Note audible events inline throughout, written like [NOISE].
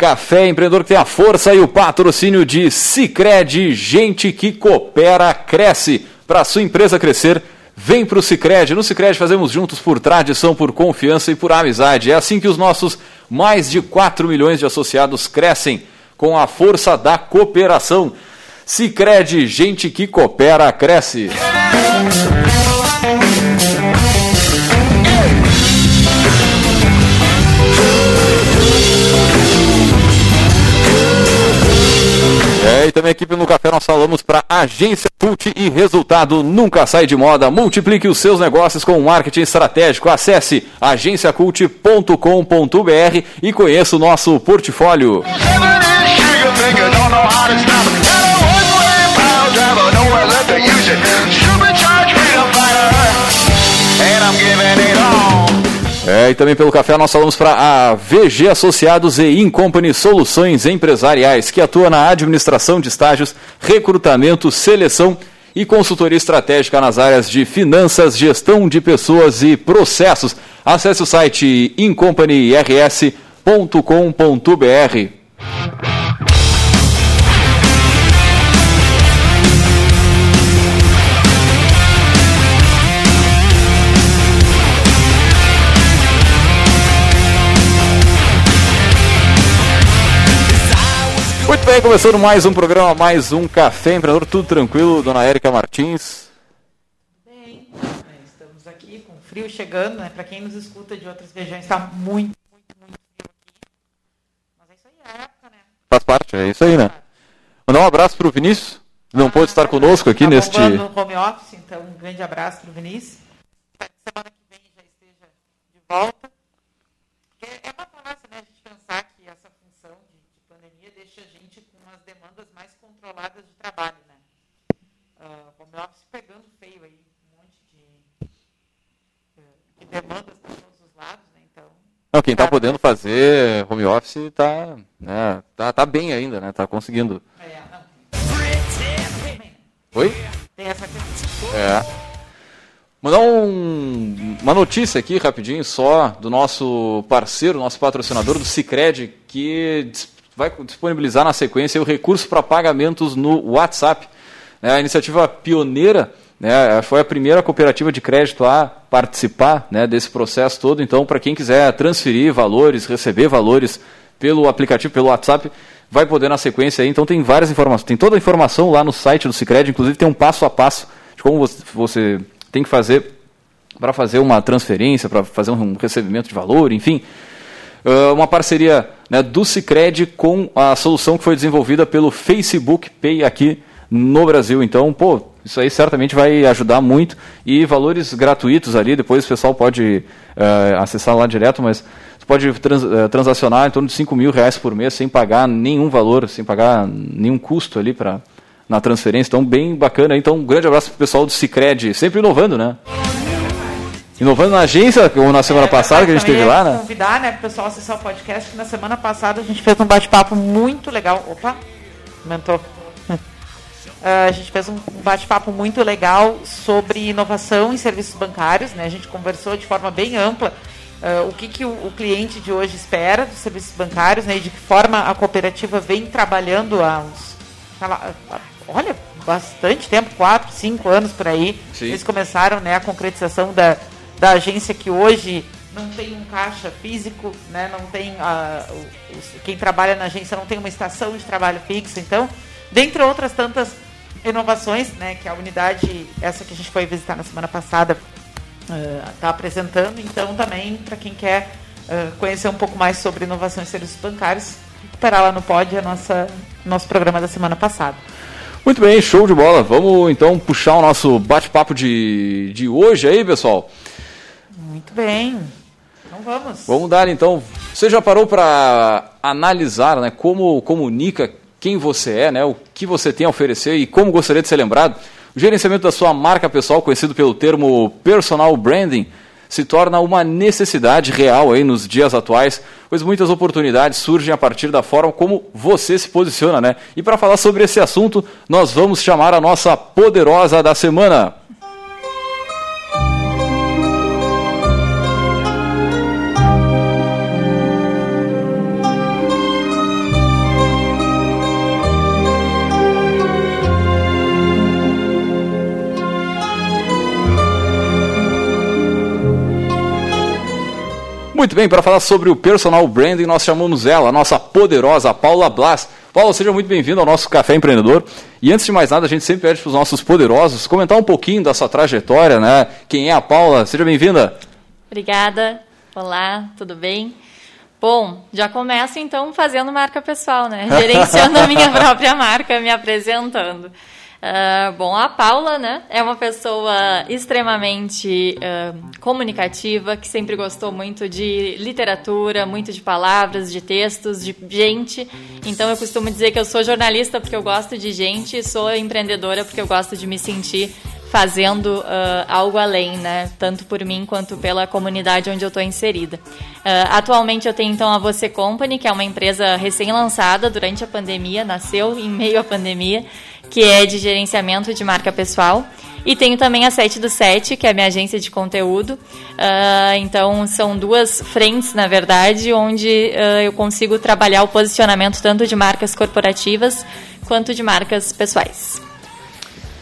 Café Empreendedor que tem a força e o patrocínio de Cicred, gente que coopera, cresce. Para sua empresa crescer, vem para o Cicred. No Cicred fazemos juntos por tradição, por confiança e por amizade. É assim que os nossos mais de 4 milhões de associados crescem com a força da cooperação. Cicred, gente que coopera, cresce. É, e também aqui no Café nós falamos para Agência Cult e resultado nunca sai de moda. Multiplique os seus negócios com marketing estratégico. Acesse agenciacult.com.br e conheça o nosso portfólio. É, e também pelo café nós falamos para a VG Associados e Incompany Soluções Empresariais, que atua na administração de estágios, recrutamento, seleção e consultoria estratégica nas áreas de finanças, gestão de pessoas e processos. Acesse o site incompanyrs.com.br. bem, começando mais um programa, mais um Café Empreendedor, tudo tranquilo, dona Érica Martins? Bem, estamos aqui com frio chegando, né? Para quem nos escuta de outras regiões, está muito, muito, muito frio aqui. Mas é isso aí, é a época, né? Faz parte, é isso aí, né? Mandar um abraço para o Vinícius, não Ah, pôde estar conosco aqui tá neste... no home office, então um grande abraço para o Vinícius. Espero que semana que vem já esteja de volta. É uma falácia, né? A gente pensar que essa função de, de pandemia deixa a gente com umas demandas mais controladas de trabalho, né? Ah, home office pegando feio aí, um monte de, eh, de demandas para todos os lados, né? Então, Não, quem está Cara, podendo fazer home office está né, tá, tá bem ainda, né? Tá conseguindo. é? Oi? Tem essa questão. É. Mandar um- uma notícia aqui rapidinho só do nosso parceiro, nosso patrocinador do Cicred, que vai disponibilizar na sequência o recurso para pagamentos no WhatsApp. É a iniciativa pioneira, né, foi a primeira cooperativa de crédito a participar né, desse processo todo. Então, para quem quiser transferir valores, receber valores pelo aplicativo, pelo WhatsApp, vai poder na sequência aí. Então tem várias informações, tem toda a informação lá no site do Cicred, inclusive tem um passo a passo de como você tem que fazer para fazer uma transferência, para fazer um recebimento de valor, enfim. Uh, uma parceria né, do Cicred com a solução que foi desenvolvida pelo Facebook Pay aqui no Brasil. Então, pô, isso aí certamente vai ajudar muito. E valores gratuitos ali, depois o pessoal pode uh, acessar lá direto, mas você pode trans, uh, transacionar em torno de 5 mil reais por mês sem pagar nenhum valor, sem pagar nenhum custo ali para na transferência. Então, bem bacana. Então, um grande abraço para o pessoal do Cicred, sempre inovando, né? Inovando na agência, como na semana É, passada que a gente teve ia lá, né? convidar, né, para o pessoal acessar o podcast, que na semana passada a gente fez um bate-papo muito legal. Opa, aumentou. [LAUGHS] Ah, a gente fez um bate-papo muito legal sobre inovação em serviços bancários, né? A gente conversou de forma bem ampla ah, o que, que o, o cliente de hoje espera dos serviços bancários, né? E de que forma a cooperativa vem trabalhando há uns, lá, olha, bastante tempo, quatro, cinco anos por aí. Sim. Eles começaram, né, a concretização da, da agência que hoje não tem um caixa físico, né, não tem os- quem trabalha na agência não tem uma estação de trabalho fixa, então, dentre outras tantas inovações, né, que a unidade essa que a gente foi visitar na semana passada está apresentando, então também para quem quer eh, conhecer um pouco mais sobre inovação em serviços bancários, recuperar lá no Pod a nossa nosso programa da semana passada. Muito bem, show de bola. Vamos então puxar o nosso bate-papo de, de hoje aí, pessoal. Muito bem. Então vamos. Vamos dar então. Você já parou para analisar né, como comunica quem você é, né, o que você tem a oferecer e como gostaria de ser lembrado? O gerenciamento da sua marca pessoal, conhecido pelo termo personal branding, se torna uma necessidade real aí nos dias atuais, pois muitas oportunidades surgem a partir da forma como você se posiciona, né? E para falar sobre esse assunto, nós vamos chamar a nossa poderosa da semana. Muito bem, para falar sobre o personal branding, nós chamamos ela, a nossa poderosa Paula Blas. Paula, seja muito bem-vindo ao nosso Café Empreendedor. E antes de mais nada, a gente sempre pede para os nossos poderosos comentar um pouquinho da sua trajetória, né? Quem é a Paula? Seja bem-vinda. Obrigada. Olá, tudo bem? Bom, já começo então fazendo marca pessoal, né? [LAUGHS] Gerenciando a minha própria marca, me apresentando. Uh, bom, a Paula, né, é uma pessoa extremamente uh, comunicativa, que sempre gostou muito de literatura, muito de palavras, de textos, de gente. Então eu costumo dizer que eu sou jornalista porque eu gosto de gente e sou empreendedora porque eu gosto de me sentir fazendo uh, algo além, né? Tanto por mim quanto pela comunidade onde eu estou inserida. Uh, atualmente eu tenho então a Você Company, que é uma empresa recém-lançada durante a pandemia, nasceu em meio à pandemia, que é de gerenciamento de marca pessoal. E tenho também a 7 do 7, que é a minha agência de conteúdo. Uh, então, são duas frentes, na verdade, onde uh, eu consigo trabalhar o posicionamento tanto de marcas corporativas quanto de marcas pessoais.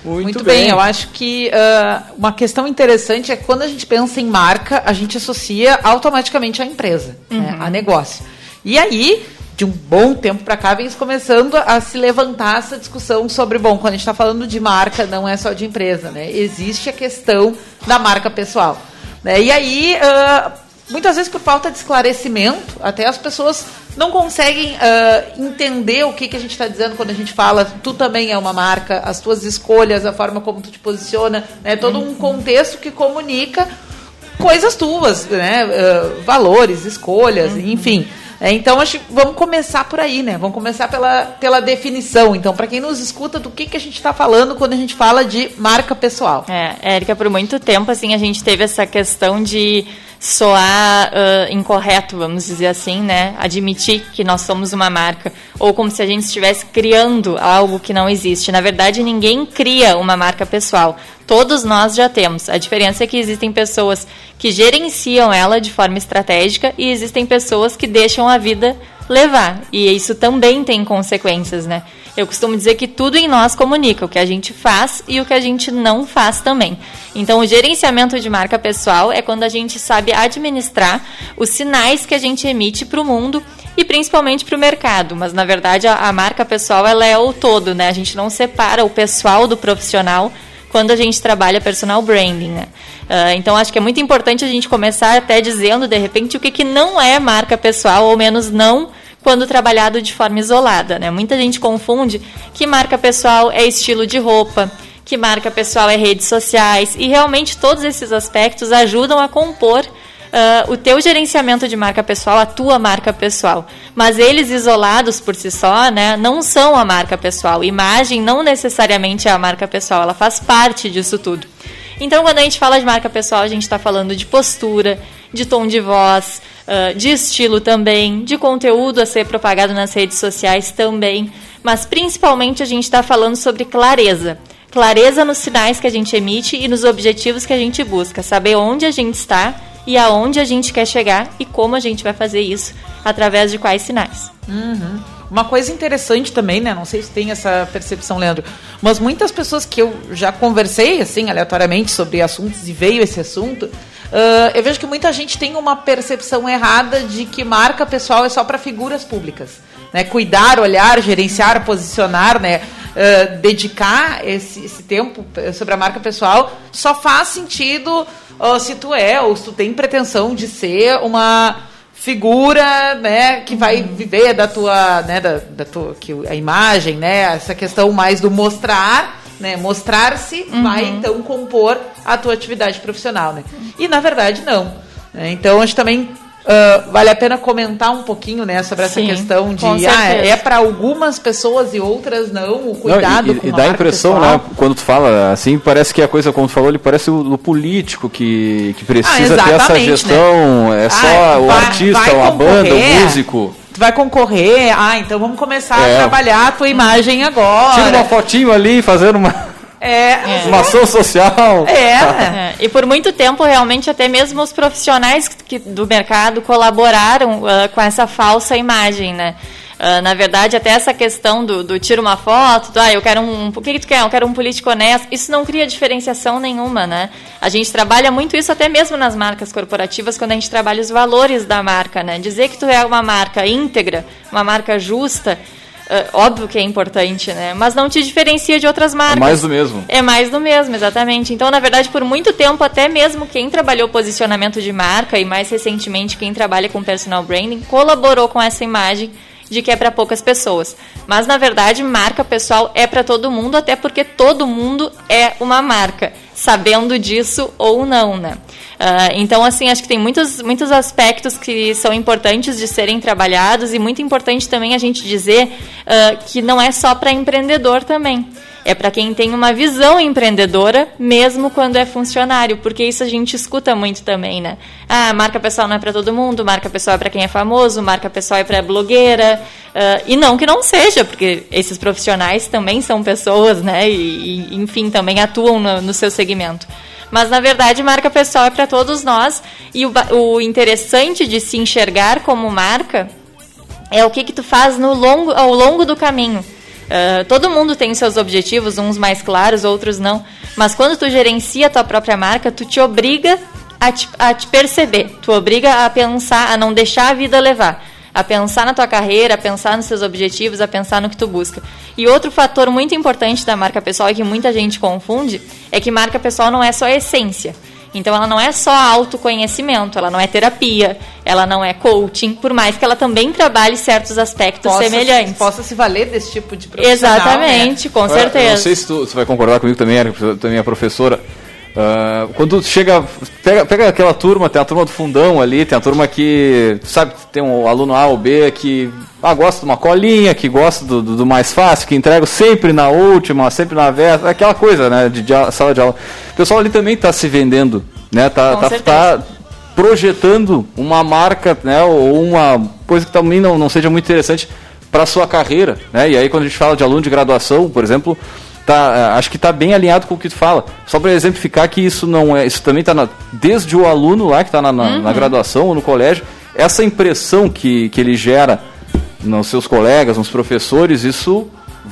Muito, Muito bem. bem. eu acho que uh, uma questão interessante é que quando a gente pensa em marca, a gente associa automaticamente à empresa, né, uhum. né, a negócio. E aí, de um bom tempo para cá, vem começando a se levantar essa discussão sobre, bom, quando a gente está falando de marca, não é só de empresa, né? Existe a questão da marca pessoal. Né? E aí, uh, muitas vezes por falta de esclarecimento, até as pessoas não conseguem uh, entender o que, que a gente está dizendo quando a gente fala tu também é uma marca, as tuas escolhas, a forma como tu te posiciona, né? todo um contexto que comunica coisas tuas, né? Uh, valores, escolhas, uhum. enfim. É, então, acho, vamos começar por aí, né? Vamos começar pela, pela definição. Então, para quem nos escuta, do que, que a gente está falando quando a gente fala de marca pessoal? É, Érica, por muito tempo, assim, a gente teve essa questão de soar uh, incorreto, vamos dizer assim, né? Admitir que nós somos uma marca, ou como se a gente estivesse criando algo que não existe. Na verdade, ninguém cria uma marca pessoal. Todos nós já temos. A diferença é que existem pessoas que gerenciam ela de forma estratégica e existem pessoas que deixam a vida levar. E isso também tem consequências, né? Eu costumo dizer que tudo em nós comunica, o que a gente faz e o que a gente não faz também. Então, o gerenciamento de marca pessoal é quando a gente sabe administrar os sinais que a gente emite para o mundo e principalmente para o mercado. Mas, na verdade, a, a marca pessoal ela é o todo, né? A gente não separa o pessoal do profissional quando a gente trabalha personal branding. Né? Uh, então, acho que é muito importante a gente começar até dizendo, de repente, o que, que não é marca pessoal, ou menos não quando trabalhado de forma isolada. Né? Muita gente confunde que marca pessoal é estilo de roupa, que marca pessoal é redes sociais, e realmente todos esses aspectos ajudam a compor Uh, o teu gerenciamento de marca pessoal, a tua marca pessoal. Mas eles isolados por si só, né, não são a marca pessoal. Imagem não necessariamente é a marca pessoal, ela faz parte disso tudo. Então, quando a gente fala de marca pessoal, a gente está falando de postura, de tom de voz, uh, de estilo também, de conteúdo a ser propagado nas redes sociais também, mas principalmente a gente está falando sobre clareza. Clareza nos sinais que a gente emite e nos objetivos que a gente busca, saber onde a gente está e aonde a gente quer chegar e como a gente vai fazer isso, através de quais sinais. Uhum. Uma coisa interessante também, né? Não sei se tem essa percepção, Leandro, mas muitas pessoas que eu já conversei, assim, aleatoriamente sobre assuntos e veio esse assunto, uh, eu vejo que muita gente tem uma percepção errada de que marca pessoal é só para figuras públicas. Né? Cuidar, olhar, gerenciar, posicionar, né? Uh, dedicar esse, esse tempo sobre a marca pessoal só faz sentido uh, se tu é ou se tu tem pretensão de ser uma figura, né, que vai viver da tua, né, da, da tua, que a imagem, né, essa questão mais do mostrar, né, mostrar-se Uhum. vai então compor a tua atividade profissional, né? E na verdade não. né? Então acho também ah, vale a pena comentar um pouquinho, né, sobre essa Sim, questão de ah, é para algumas pessoas e outras não, o cuidado Não, e, com e dá a impressão, pessoal. né? Quando tu fala assim, parece que a coisa, como tu falou, ele parece o, o político que, que precisa Ah, ter essa exatamente, gestão. É só Ah, o vai- artista, vai a banda, o músico. Tu vai concorrer, ah, então vamos começar É. a trabalhar a tua imagem agora. Tira uma fotinho ali fazendo uma, É, [LAUGHS] uma ação social. é. É, e por muito tempo, realmente, até mesmo os profissionais que, do mercado colaboraram ah, com essa falsa imagem, né? Ah, na verdade, até essa questão do, do tira uma foto, do, ah, eu quero um. O que, que tu quer? Eu quero um político honesto. Isso não cria diferenciação nenhuma, né? A gente trabalha muito isso até mesmo nas marcas corporativas, quando a gente trabalha os valores da marca, né? Dizer que tu é uma marca íntegra, uma marca justa. ah, óbvio que é importante, né? Mas não te diferencia de outras marcas. É mais do mesmo. É mais do mesmo, exatamente. Então, na verdade, por muito tempo, até mesmo quem trabalhou posicionamento de marca e mais recentemente quem trabalha com personal branding colaborou com essa imagem de que é para poucas pessoas. Mas na verdade, marca pessoal é para todo mundo, até porque todo mundo é uma marca, sabendo disso ou não, né? Ah, então, assim, acho que tem muitos, muitos aspectos que são importantes de serem trabalhados e muito importante também a gente dizer ah, que não é só para empreendedor também. É para quem tem uma visão empreendedora, mesmo quando é funcionário, porque isso a gente escuta muito também, né? Ah, marca pessoal não é para todo mundo, marca pessoal é para quem é famoso, marca pessoal é para blogueira. ah, e não que não seja, porque esses profissionais também são pessoas, né? E, e, enfim, também atuam no, no seu segmento. Mas na verdade, marca pessoal é para todos nós. E o, o interessante de se enxergar como marca é o que, que tu faz no longo, ao longo do caminho. Ah, todo mundo tem seus objetivos, uns mais claros, outros não. Mas quando tu gerencia a tua própria marca, tu te obriga a te, a te perceber. Tu obriga a pensar, a não deixar a vida levar. A pensar na tua carreira, a pensar nos seus objetivos, a pensar no que tu busca. E outro fator muito importante da marca pessoal e que muita gente confunde é que marca pessoal não é só a essência. Então ela não é só autoconhecimento, ela não é terapia, ela não é coaching, por mais que ela também trabalhe certos aspectos Possa- semelhantes. Possa se valer desse tipo de profissional. Exatamente, com Olha, Eu certeza. não sei se tu, tu vai concordar comigo também, Eric, tu também é professora. Ah, quando chega, pega, pega aquela turma, tem a turma do fundão ali, tem a turma que, sabe, tem um aluno A ou B que ah, gosta de uma colinha, que gosta do, do- do mais fácil, que entrega sempre na última, sempre na véspera, aquela coisa, né, de, de sala de aula. O pessoal ali também está se vendendo, né, tá, tá, tá projetando uma marca, né, ou uma coisa que também não, não seja muito interessante para sua carreira, né? E aí quando a gente fala de aluno de graduação, por exemplo, tá, eh, acho que está bem alinhado com o que tu fala. Só para exemplificar que isso não é, isso também está desde o aluno lá que está na, na, Uhum. na graduação ou no colégio, essa impressão que, que ele gera nos seus colegas, nos professores, isso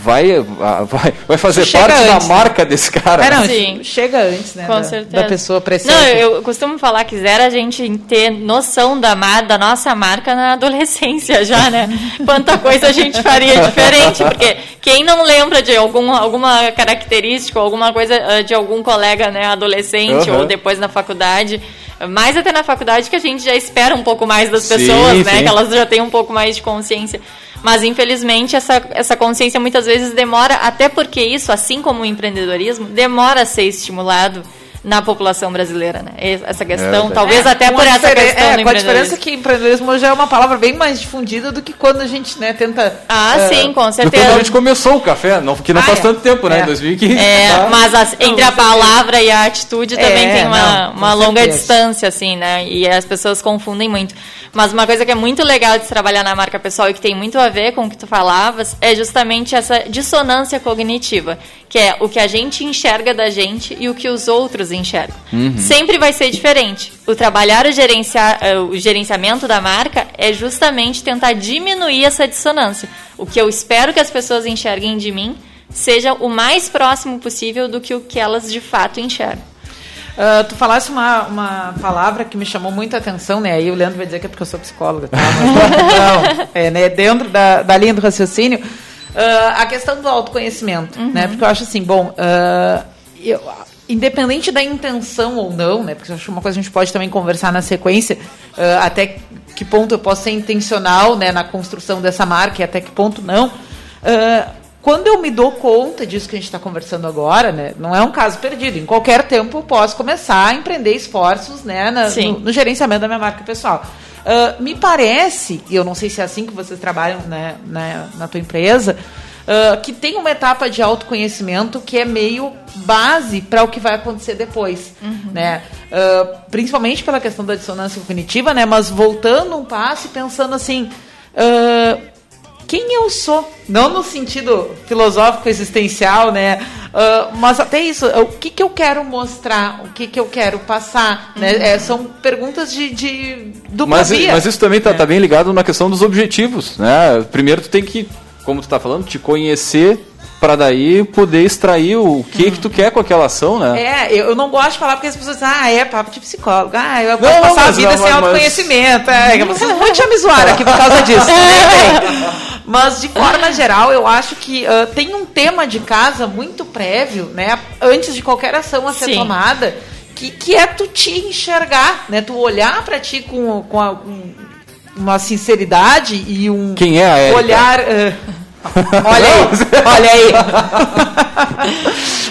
vai ah, vai, vai fazer Chega parte antes, da né? marca desse cara. É, não, né? Sim. chega antes, né? Com da, certeza. da pessoa presente. Não, eu, costumo falar que zero a gente ter noção da, da nossa marca na adolescência já, né? [LAUGHS] Quanta coisa a gente faria diferente, porque quem não lembra de algum, alguma característica, alguma coisa eh, de algum colega né, adolescente Uhum. ou depois na faculdade, mais até na faculdade que a gente já espera um pouco mais das Sim, pessoas, né? sim. Que elas já têm um pouco mais de consciência. Mas, infelizmente, essa, essa consciência muitas vezes demora, até porque isso, assim como o empreendedorismo, demora a ser estimulado na população brasileira, né? Essa questão, É, talvez É, até por essa questão é, do com a diferença que empreendedorismo hoje é uma palavra bem mais difundida do que quando a gente né, tenta... Ah, eh, sim, com Do quando certeza. a gente começou o café, não, que não Ah, faz é. tanto tempo, né? É. Em 2015. É, tá? mas as- entre a certeza. palavra e a atitude também É, tem uma, não, uma longa certeza. distância, assim, né? E as pessoas confundem muito. Mas uma coisa que é muito legal de se trabalhar na marca pessoal e que tem muito a ver com o que tu falavas é justamente essa dissonância cognitiva, que é o que a gente enxerga da gente e o que os outros enxergam. Sempre vai ser diferente. O trabalhar o, gerenciar, eh, o gerenciamento da marca é justamente tentar diminuir essa dissonância. O que eu espero que as pessoas enxerguem de mim seja o mais próximo possível do que o que elas de fato enxergam. Ah, tu falasse uma, uma palavra que me chamou muita atenção, né? Aí o Leandro vai dizer que é porque eu sou psicóloga, tá? Mas não, é, né? Dentro da, da linha do raciocínio, ah, a questão do autoconhecimento, né? Porque eu acho assim, bom, ah, eu- independente da intenção ou não, né? Porque eu acho uma coisa que a gente pode também conversar na sequência, até que ponto eu posso ser intencional né, na construção dessa marca e até que ponto não. Uh, quando eu me dou conta disso que a gente está conversando agora, né, não é um caso perdido. Em qualquer tempo eu posso começar a empreender esforços né, na, no, no, gerenciamento da minha marca pessoal. Uh, me parece, e eu não sei se é assim que vocês trabalham né, na, na tua empresa, uh, que tem uma etapa de autoconhecimento que é meio base para o que vai acontecer depois, uhum. né? Uh, principalmente pela questão da dissonância cognitiva, né? Mas voltando um passo e pensando assim, uh, quem eu sou? Não no sentido filosófico existencial, né? Uh, mas até isso, o que, que eu quero mostrar, o que, que eu quero passar, né? uhum. né? É, são perguntas de, de dupla mas, via. Mas isso também está é. tá bem ligado na questão dos objetivos, né? Primeiro tu tem que como tu está falando, te conhecer para daí poder extrair o que hum. que tu quer com aquela ação, né? É, eu não gosto de falar porque as pessoas dizem, ah, é papo de psicólogo, ah, eu vou passar a vida não, sem mas... autoconhecimento, é, vocês vão te me zoar aqui por causa disso, [LAUGHS] Mas, de forma geral, eu acho que uh, tem um tema de casa muito prévio, né, antes de qualquer ação a ser Sim. tomada, que, que é tu te enxergar, né, tu olhar para ti com, com, a, com uma sinceridade e um Quem é a olhar. Uh, [LAUGHS] olha aí, olha aí.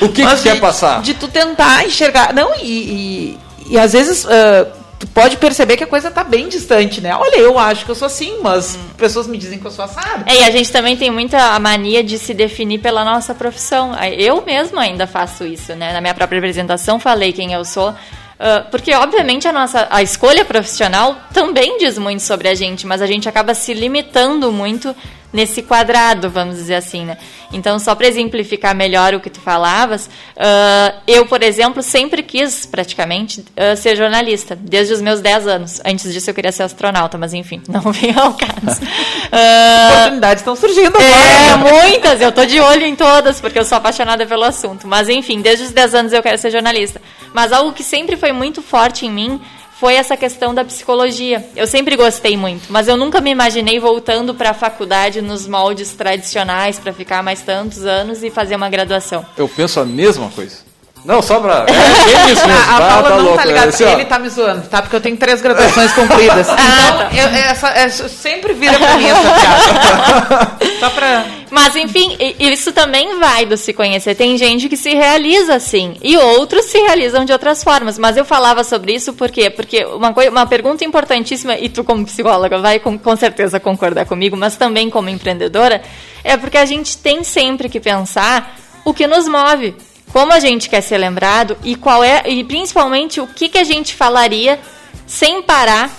[LAUGHS] o que, que quer passar? De tu tentar enxergar. Não, e, e, e às vezes. Uh, tu pode perceber que a coisa tá bem distante, né? Olha, eu acho que eu sou assim, mas hum. pessoas me dizem que eu sou assado. É, e a gente também tem muita mania de se definir pela nossa profissão. Eu mesmo ainda faço isso, né? Na minha própria apresentação falei quem eu sou. Uh, porque, obviamente, a nossa a escolha profissional também diz muito sobre a gente, mas a gente acaba se limitando muito nesse quadrado, vamos dizer assim, né? Então, só para exemplificar melhor o que tu falavas, uh, eu, por exemplo, sempre quis, praticamente, uh, ser jornalista, desde os meus 10 anos. Antes disso, eu queria ser astronauta, mas enfim, [LAUGHS] não vem ao caso. Uh, Oportunidades estão surgindo agora. É, muitas, eu tô de olho em todas, porque eu sou apaixonada pelo assunto. Mas enfim, desde os 10 anos eu quero ser jornalista. Mas algo que sempre foi muito forte em mim foi essa questão da psicologia. Eu sempre gostei muito, mas eu nunca me imaginei voltando para a faculdade nos moldes tradicionais para ficar mais tantos anos e fazer uma graduação. Eu penso a mesma coisa. Não, só pra. [LAUGHS] É, é isso mesmo. A, a tá, Paula tá não louco. tá ligada. Esse, ele tá me zoando, tá? Porque eu tenho três graduações concluídas. [LAUGHS] Ah, então, tá. eu, essa, essa, sempre vira pra mim essa piada. [LAUGHS] só pra. Mas, enfim, isso também vai do se conhecer. Tem gente que se realiza assim, e outros se realizam de outras formas. Mas eu falava sobre isso por quê? Porque uma, coisa, uma pergunta importantíssima, e tu, como psicóloga, vai com, com certeza concordar comigo, mas também como empreendedora, é porque a gente tem sempre que pensar o que nos move como a gente quer ser lembrado e qual é e principalmente o que, que a gente falaria sem parar,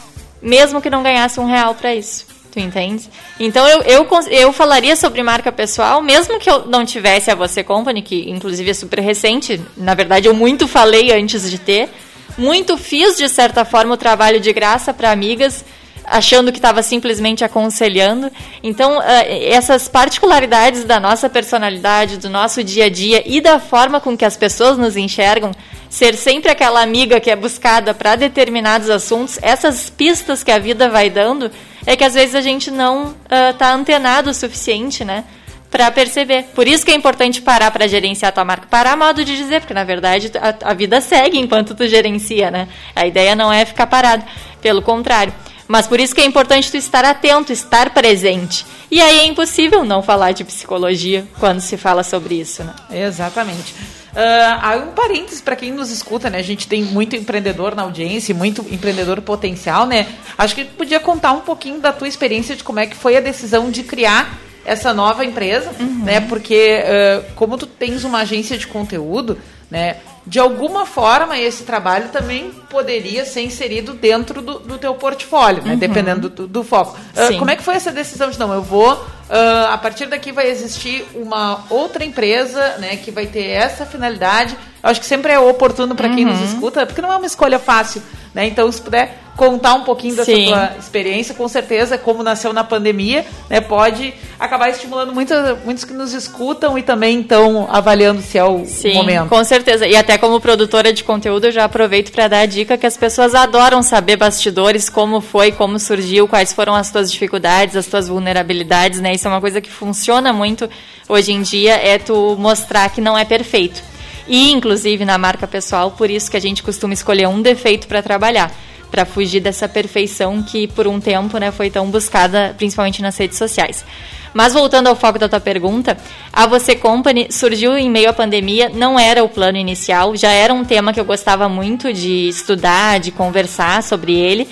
mesmo que não ganhasse um real para isso. Tu entende? Então eu, eu, eu falaria sobre marca pessoal, mesmo que eu não tivesse a Você Company, que inclusive é super recente. Na verdade, eu muito falei antes de ter. Muito fiz, de certa forma, o trabalho de graça para amigas achando que estava simplesmente aconselhando. Então, uh, essas particularidades da nossa personalidade, do nosso dia a dia e da forma com que as pessoas nos enxergam, ser sempre aquela amiga que é buscada para determinados assuntos, essas pistas que a vida vai dando, é que às vezes a gente não uh, antenado o suficiente, né? para perceber. Por isso que é importante parar para gerenciar a tua marca. Parar modo de dizer, porque na verdade a, a, vida segue enquanto tu gerencia, né? A ideia não é ficar parado, pelo contrário. Mas por isso que é importante tu estar atento, estar presente. E aí é impossível não falar de psicologia quando se fala sobre isso, né? Exatamente. Uh, há um parênteses para quem nos escuta, né? A gente tem muito empreendedor na audiência, muito empreendedor potencial, né? Acho que podia contar um pouquinho da tua experiência de como é que foi a decisão de criar essa nova empresa, uhum. né? Porque uh, como tu tens uma agência de conteúdo, né? De alguma forma, esse trabalho também poderia ser inserido dentro do, do teu portfólio, né? Uhum. dependendo do, do foco. Uh, como é que foi essa decisão de não? Eu vou, uh, a partir daqui vai existir uma outra empresa né, que vai ter essa finalidade. Eu acho que sempre é oportuno para quem nos uhum. escuta, porque não é uma escolha fácil. Né? Então, se puder contar um pouquinho dessa Sim. tua experiência, com certeza, como nasceu na pandemia, né, pode acabar estimulando muitos, muitos que nos escutam e também estão avaliando se é o Sim, momento. Com certeza. E até como produtora de conteúdo, eu já aproveito para dar a dica que as pessoas adoram saber bastidores, como foi, como surgiu, quais foram as tuas dificuldades, as tuas vulnerabilidades, né? Isso é uma coisa que funciona muito hoje em dia, é tu mostrar que não é perfeito. E, inclusive, na marca pessoal, por isso que a gente costuma escolher um defeito para trabalhar para fugir dessa perfeição que por um tempo né, foi tão buscada, principalmente nas redes sociais. Mas voltando ao foco da tua pergunta, a Você Company surgiu em meio à pandemia, não era o plano inicial, já era um tema que eu gostava muito de estudar, de conversar sobre ele.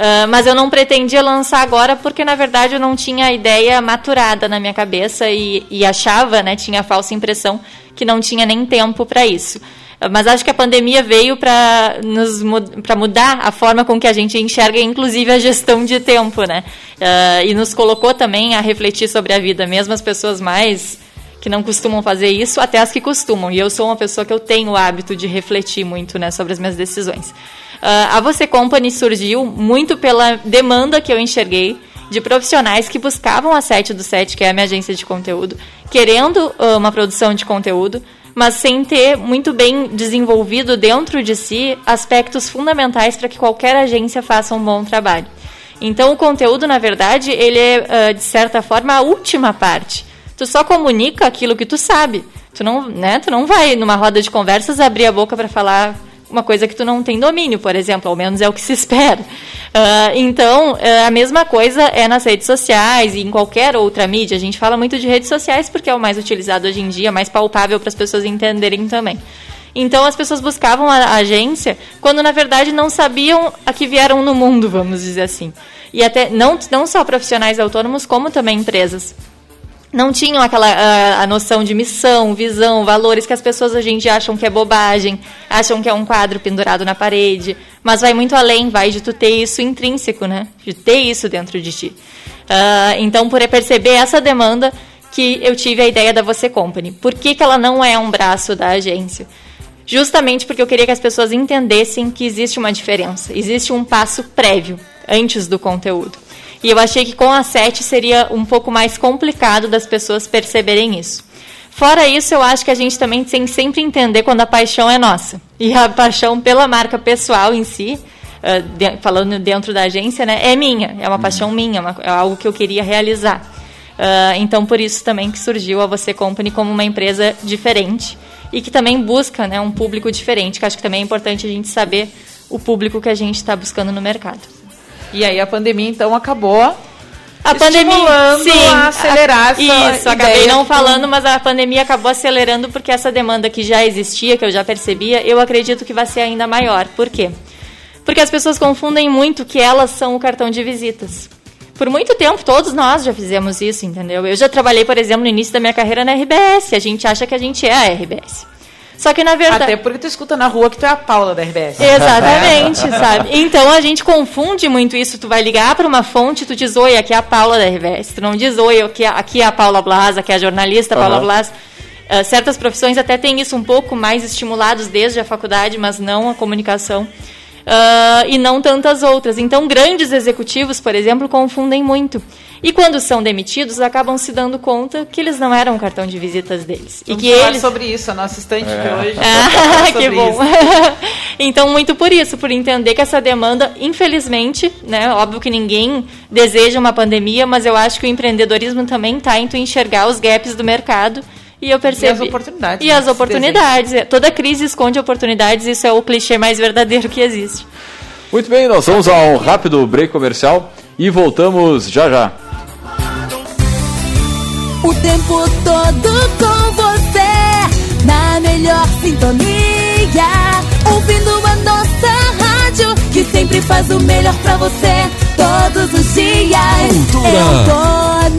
Uh, mas eu não pretendia lançar agora porque, na verdade, eu não tinha a ideia maturada na minha cabeça e, e achava, né, tinha a falsa impressão que não tinha nem tempo para isso. Mas acho que a pandemia veio para mudar a forma com que a gente enxerga, inclusive a gestão de tempo, né? Uh, e nos colocou também a refletir sobre a vida, mesmo as pessoas mais que não costumam fazer isso, até as que costumam. E eu sou uma pessoa que eu tenho o hábito de refletir muito, né, sobre as minhas decisões. Uh, a Você Company surgiu muito pela demanda que eu enxerguei de profissionais que buscavam a Sete do Sete, que é a minha agência de conteúdo, querendo uh, uma produção de conteúdo, mas sem ter muito bem desenvolvido dentro de si aspectos fundamentais para que qualquer agência faça um bom trabalho. Então, o conteúdo, na verdade, ele é, uh, de certa forma, a última parte. Tu só comunica aquilo que tu sabe. Tu não, né, tu não vai, numa roda de conversas, abrir a boca para falar uma coisa que tu não tem domínio, por exemplo, ao menos é o que se espera. Uh, então, uh, a mesma coisa é nas redes sociais e em qualquer outra mídia. A gente fala muito de redes sociais porque é o mais utilizado hoje em dia, mais palpável para as pessoas entenderem também. Então, as pessoas buscavam a agência quando, na verdade, não sabiam a que vieram no mundo, vamos dizer assim. E até não, não só profissionais autônomos, como também empresas não tinham aquela a, a, noção de missão, visão, valores que as pessoas em dia acham que é bobagem, acham que é um quadro pendurado na parede, mas vai muito além, vai de tu ter isso intrínseco, né? De ter isso dentro de ti. Uh, então, por perceber essa demanda que eu tive a ideia da Você Company. Por que, que ela não é um braço da agência? Justamente porque eu queria que as pessoas entendessem que existe uma diferença, existe um passo prévio antes do conteúdo. E eu achei que com a 7 seria um pouco mais complicado das pessoas perceberem isso. Fora isso, eu acho que a gente também tem que sempre entender quando a paixão é nossa. E a paixão pela marca pessoal em si, uh, de, falando dentro da agência, né, é minha, é uma uhum. paixão minha, é uma, é algo que eu queria realizar. Uh, então, por isso também que surgiu a Você Company como uma empresa diferente e que também busca né, um público diferente, que acho que também é importante a gente saber o público que a gente está buscando no mercado. E aí a pandemia então acabou a pandemia sim, a acelerar a, essa Isso, acabei não falando, mas a pandemia acabou acelerando porque essa demanda que já existia, que eu já percebia, eu acredito que vai ser ainda maior. Por quê? Porque as pessoas confundem muito que elas são o cartão de visitas. Por muito tempo, todos nós já fizemos isso, entendeu? Eu já trabalhei, por exemplo, no início da minha carreira na RBS. A gente acha que a gente é a RBS. Só que na verdade. Até porque tu escuta na rua que tu é a Paula da RBS. [LAUGHS] Exatamente, sabe? Então a gente confunde muito isso. Tu vai ligar para uma fonte, tu diz oi, aqui é a Paula da RBS. Tu não diz oi, aqui, é, aqui é a Paula Blas, aqui é a jornalista Paula uhum. Blas. Uh, certas profissões até têm isso um pouco mais estimulados desde a faculdade, mas não a comunicação. Uh, e não tantas outras. Então, grandes executivos, por exemplo, confundem muito. E quando são demitidos, acabam se dando conta que eles não eram o cartão de visitas deles. Vamos e que falar eles sobre isso, a nossa estante é. de hoje. [LAUGHS] Ah, que bom. [LAUGHS] então, muito por isso, por entender que essa demanda, infelizmente, né, óbvio que ninguém deseja uma pandemia, mas eu acho que o empreendedorismo também está em tu enxergar os gaps do mercado. E eu percebi. E as oportunidades. E né, as oportunidades. Toda crise esconde oportunidades, isso é o clichê mais verdadeiro que existe. Muito bem, nós vamos a um rápido break comercial e voltamos já já o tempo todo com você, na melhor sintonia, ouvindo a nossa rádio, que sempre faz o melhor pra você, todos os dias. Cultura. Eu tô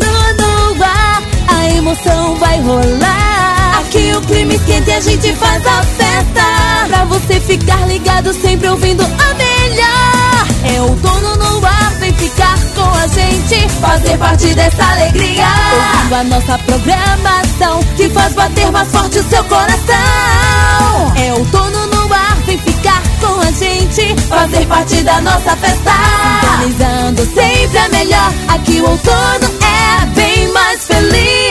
no, no ar, a emoção vai rolar. Aqui o clima esquenta e a gente faz a festa, pra você ficar ligado, sempre ouvindo a melhor. É outono no ar, ficar com a gente, fazer parte dessa alegria. Ouvindo a nossa programação, que faz bater mais forte o seu coração. É outono no ar, vem ficar com a gente, fazer parte da nossa festa. Organizando sempre a melhor, aqui o outono é bem mais feliz.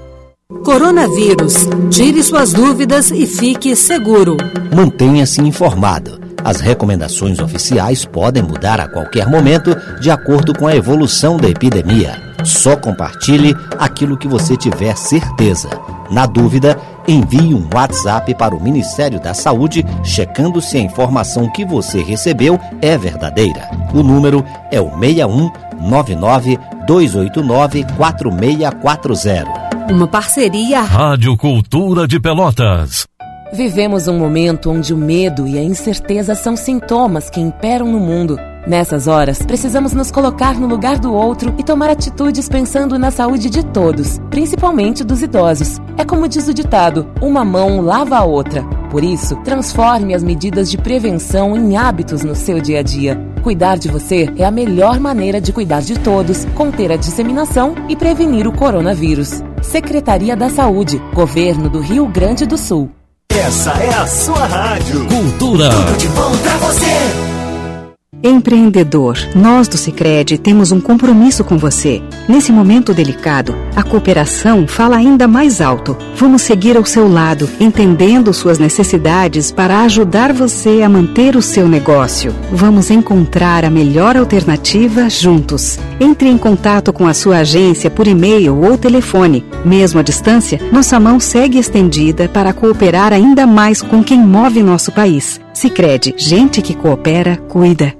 Coronavírus. Tire suas dúvidas e fique seguro. Mantenha-se informado. As recomendações oficiais podem mudar a qualquer momento de acordo com a evolução da epidemia. Só compartilhe aquilo que você tiver certeza. Na dúvida, envie um WhatsApp para o Ministério da Saúde checando se a informação que você recebeu é verdadeira. O número é o 61 99 289 4640. Uma parceria. Rádio Cultura de Pelotas. Vivemos um momento onde o medo e a incerteza são sintomas que imperam no mundo. Nessas horas, precisamos nos colocar no lugar do outro e tomar atitudes pensando na saúde de todos, principalmente dos idosos. É como diz o ditado: uma mão lava a outra. Por isso, transforme as medidas de prevenção em hábitos no seu dia a dia. Cuidar de você é a melhor maneira de cuidar de todos, conter a disseminação e prevenir o coronavírus. Secretaria da Saúde, Governo do Rio Grande do Sul. Essa é a sua rádio. Cultura. Tudo de bom pra você. Empreendedor, nós do Sicredi temos um compromisso com você. Nesse momento delicado, a cooperação fala ainda mais alto. Vamos seguir ao seu lado, entendendo suas necessidades para ajudar você a manter o seu negócio. Vamos encontrar a melhor alternativa juntos. Entre em contato com a sua agência por e-mail ou telefone. Mesmo à distância, nossa mão segue estendida para cooperar ainda mais com quem move nosso país. Sicredi, gente que coopera, cuida.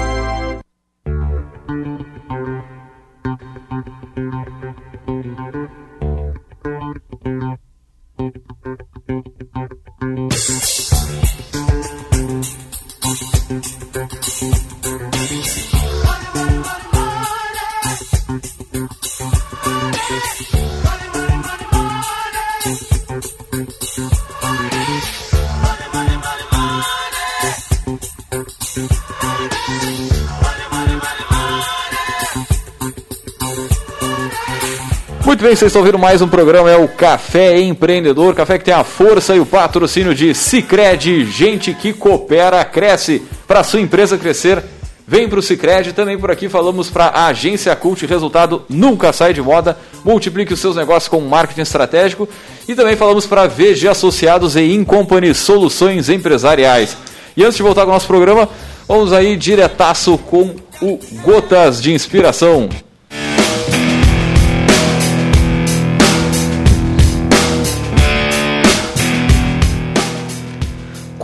Muito bem, vocês estão ouvindo mais um programa, é o Café Empreendedor, café que tem a força e o patrocínio de Cicred, gente que coopera, cresce, para sua empresa crescer, vem para o Cicred, também por aqui falamos para a agência Cult, resultado nunca sai de moda, multiplique os seus negócios com marketing estratégico e também falamos para VG Associados e Incompany Soluções Empresariais. E antes de voltar com o nosso programa, vamos aí diretaço com o Gotas de Inspiração.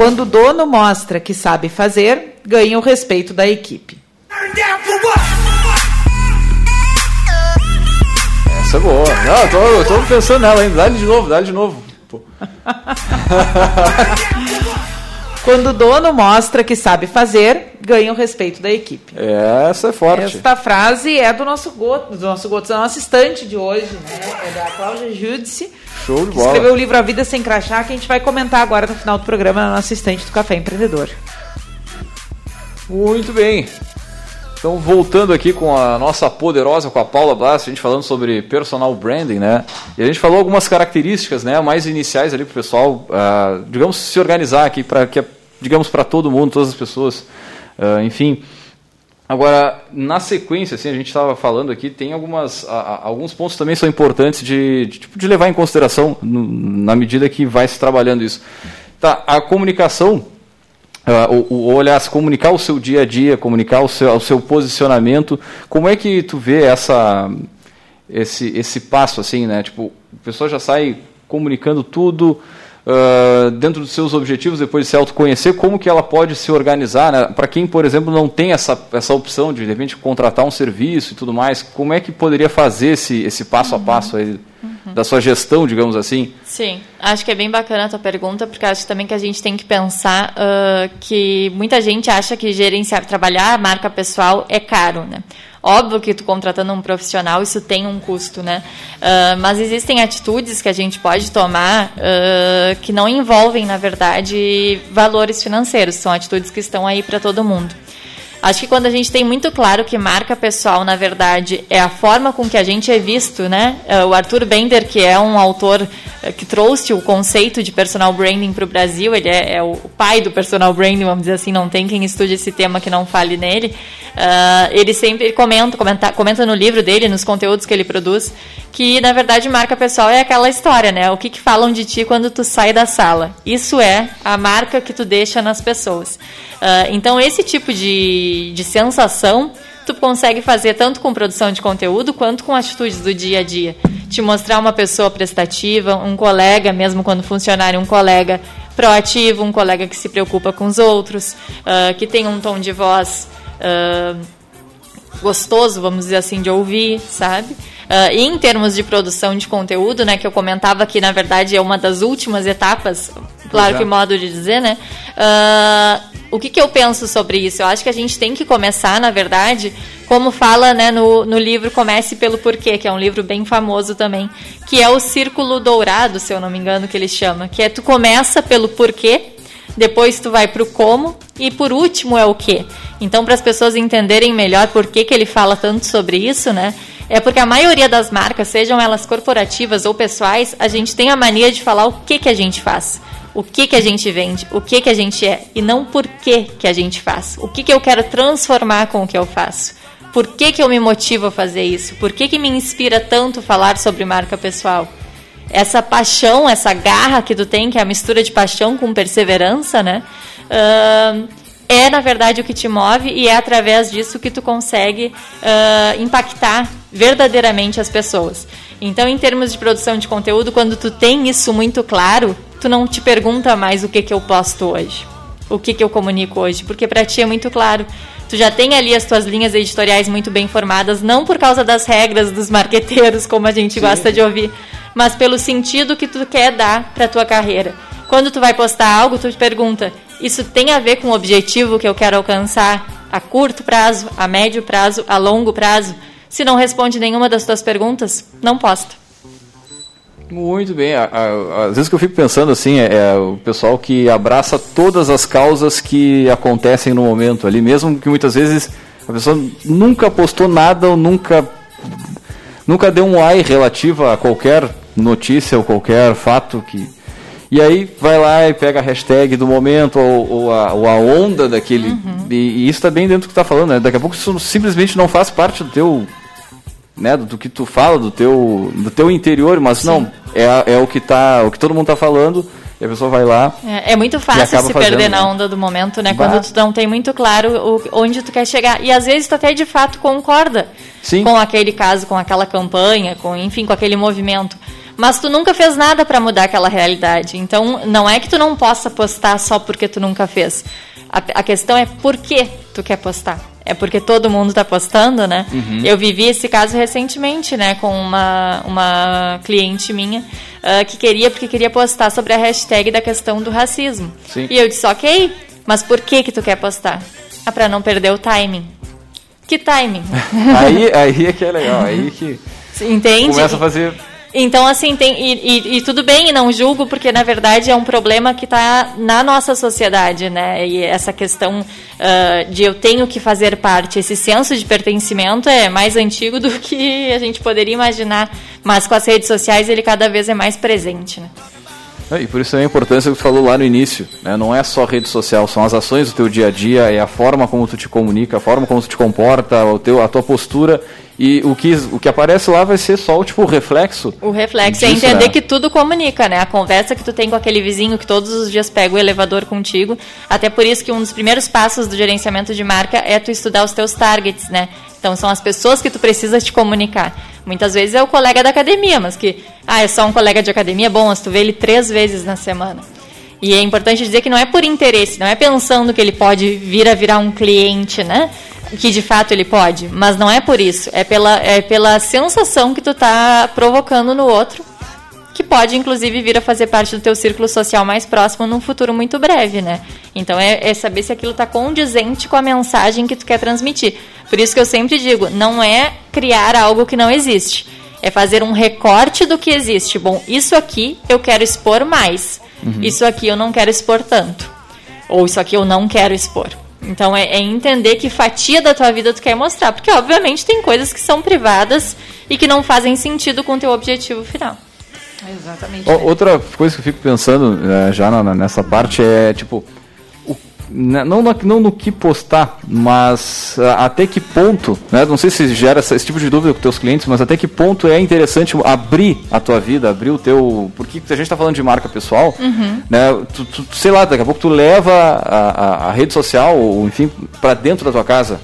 Quando o dono mostra que sabe fazer, ganha o respeito da equipe. Essa é boa. Não, eu tô, eu tô pensando nela ainda. Dá-lhe de novo, dá-lhe de novo. [LAUGHS] Quando o dono mostra que sabe fazer, ganha o respeito da equipe. Essa é forte. Esta frase é do nosso Goto, do nosso Goto, da nossa estante de hoje, né? É da Cláudia Judice, Show de que bola. escreveu o livro A Vida Sem Crachá, que a gente vai comentar agora no final do programa na nossa estante do Café Empreendedor. Muito bem. Então, voltando aqui com a nossa poderosa, com a Paula Blas, a gente falando sobre personal branding, né? E a gente falou algumas características, né, mais iniciais ali para o pessoal, ah, digamos, se organizar aqui para que, digamos, para todo mundo, todas as pessoas, ah, enfim. Agora, na sequência, assim, a gente estava falando aqui, tem algumas, a- a- alguns pontos também são importantes de, de, tipo, de levar em consideração no- na medida que vai se trabalhando isso. Tá, a comunicação, ah, o, o, ou, aliás, comunicar o seu dia a dia, comunicar o seu, o seu posicionamento, como é que tu vê essa, esse, esse passo, assim, né? Tipo, a pessoa já sai comunicando tudo dentro dos seus objetivos, depois de se autoconhecer, como que ela pode se organizar, né? Para quem, por exemplo, não tem essa, essa opção de, de repente, contratar um serviço e tudo mais, como é que poderia fazer esse, esse passo a passo aí da sua gestão, digamos assim? Sim, acho que é bem bacana a tua pergunta, porque acho também que a gente tem que pensar ah, que muita gente acha que gerenciar, trabalhar a marca pessoal é caro, né? Óbvio que tu contratando um profissional, isso tem um custo, né? Uh, mas existem atitudes que a gente pode tomar uh, que não envolvem, na verdade, valores financeiros. São atitudes que estão aí para todo mundo. Acho que quando a gente tem muito claro que marca pessoal, na verdade, é a forma com que a gente é visto, né? Uh, o Arthur Bender, que é um autor que trouxe o conceito de personal branding para o Brasil, ele é, é, o pai do personal branding, vamos dizer assim, não tem quem estude esse tema que não fale nele. Uh, ele sempre comenta, comenta, comenta no livro dele, nos conteúdos que ele produz, que na verdade marca pessoal é aquela história, né? O que, que falam de ti quando tu sai da sala. Isso é a marca que tu deixa nas pessoas. Uh, então esse tipo de, de sensação tu consegue fazer tanto com produção de conteúdo quanto com atitudes do dia a dia. Te mostrar uma pessoa prestativa, um colega, mesmo quando funcionário, um colega proativo, um colega que se preocupa com os outros, uh, que tem um tom de voz uh, gostoso, vamos dizer assim, de ouvir, sabe? Uh, e em termos de produção de conteúdo, né, que eu comentava que na verdade é uma das últimas etapas, claro Exato. que modo de dizer, né? Uh, o que, que eu penso sobre isso? Eu acho que a gente tem que começar, na verdade, como fala né, no, no livro Comece pelo Porquê, que é um livro bem famoso também, que é o círculo dourado, se eu não me engano, que ele chama, que é tu começa pelo porquê, depois tu vai para o como e por último é o que. Então, para as pessoas entenderem melhor por que, que ele fala tanto sobre isso, né? É porque a maioria das marcas, sejam elas corporativas ou pessoais, a gente tem a mania de falar o que, que a gente faz, o que, que a gente vende, o que, que a gente é, e não por que, que a gente faz. O que, que eu quero transformar com o que eu faço. Por que, que eu me motivo a fazer isso? Por que, que me inspira tanto falar sobre marca pessoal? Essa paixão, essa garra que tu tem, que é a mistura de paixão com perseverança, né? Uh, é na verdade o que te move e é através disso que tu consegue uh, impactar verdadeiramente as pessoas. Então, em termos de produção de conteúdo, quando tu tem isso muito claro, tu não te pergunta mais o que que eu posto hoje, o que que eu comunico hoje, porque para ti é muito claro. Tu já tem ali as tuas linhas editoriais muito bem formadas, não por causa das regras dos marqueteiros, como a gente Sim. gosta de ouvir, mas pelo sentido que tu quer dar para tua carreira. Quando tu vai postar algo, tu te pergunta: isso tem a ver com o objetivo que eu quero alcançar a curto prazo, a médio prazo, a longo prazo? Se não responde nenhuma das tuas perguntas, não posta. Muito bem. Às vezes que eu fico pensando assim, é, é, o pessoal que abraça todas as causas que acontecem no momento ali, mesmo que muitas vezes a pessoa nunca postou nada ou nunca nunca deu um ai relativo a qualquer notícia ou qualquer fato que. E aí vai lá e pega a hashtag do momento ou, ou, a, ou a, onda daquele. Uhum. E, e, isso está bem dentro do que está falando, né? Daqui a pouco isso simplesmente não faz parte do teu. Né, do, do que tu fala, do teu, do teu interior, mas Sim. não, é, é o que tá. O que todo mundo está falando. E a pessoa vai lá. É, é muito fácil se fazendo, perder na onda do momento, né? Bah. Quando tu não tem muito claro o, onde tu quer chegar. E às vezes tu até de fato concorda Sim. com aquele caso, com aquela campanha, com enfim, com aquele movimento mas tu nunca fez nada para mudar aquela realidade. Então, não é que tu não possa postar só porque tu nunca fez. A, a questão é por que tu quer postar. É porque todo mundo está postando, né? Uhum. Eu vivi esse caso recentemente, né, com uma, uma cliente minha uh, que queria, porque queria postar sobre a hashtag da questão do racismo. Sim. E eu disse, ok, mas por que que tu quer postar? Ah, para não perder o timing. Que timing? [LAUGHS] aí, aí é que é legal, aí que Entende? começa a fazer então, assim, tem. E, e, e, tudo bem, não julgo, porque na verdade é um problema que está na nossa sociedade, né? E essa questão uh, de eu tenho que fazer parte, esse senso de pertencimento é mais antigo do que a gente poderia imaginar. Mas com as redes sociais ele cada vez é mais presente, né? É, e por isso é a importância que tu falou lá no início, né? não é só rede social, são as ações do teu dia a dia, é a forma como tu te comunica, a forma como tu te comporta, o teu, a tua postura e o que, o que aparece lá vai ser só o tipo reflexo. O reflexo é disso, é entender né? que tudo comunica, né? A conversa que tu tem com aquele vizinho que todos os dias pega o elevador contigo. Até por isso que um dos primeiros passos do gerenciamento de marca é tu estudar os teus targets, né? Então são as pessoas que tu precisa te comunicar. Muitas vezes é o colega da academia, mas que, ah, é só um colega de academia, bom, mas tu vê ele três vezes na semana. E é importante dizer que não é por interesse, não é pensando que ele pode vir a virar um cliente, né? Que de fato ele pode, mas não é por isso. É pela, é pela sensação que tu tá provocando no outro, que pode, inclusive, vir a fazer parte do teu círculo social mais próximo num futuro muito breve, né? Então é, é saber se aquilo está condizente com a mensagem que tu quer transmitir. Por isso que eu sempre digo, não é criar algo que não existe. É fazer um recorte do que existe. Bom, isso aqui eu quero expor mais. Uhum. Isso aqui eu não quero expor tanto. Ou isso aqui eu não quero expor. Então é, é, entender que fatia da tua vida tu quer mostrar. Porque, obviamente, tem coisas que são privadas e que não fazem sentido com o teu objetivo final. Exatamente. Outra coisa que eu fico pensando é, já na, nessa parte é, tipo, não, no, não no que postar, mas uh, até que ponto, né, não sei se gera esse, esse tipo de dúvida com teus clientes, mas até que ponto é interessante abrir a tua vida, abrir o teu. Porque a gente está falando de marca pessoal, uhum. né, tu, tu, sei lá, daqui a pouco tu leva a, a, a rede social, ou enfim, para dentro da tua casa.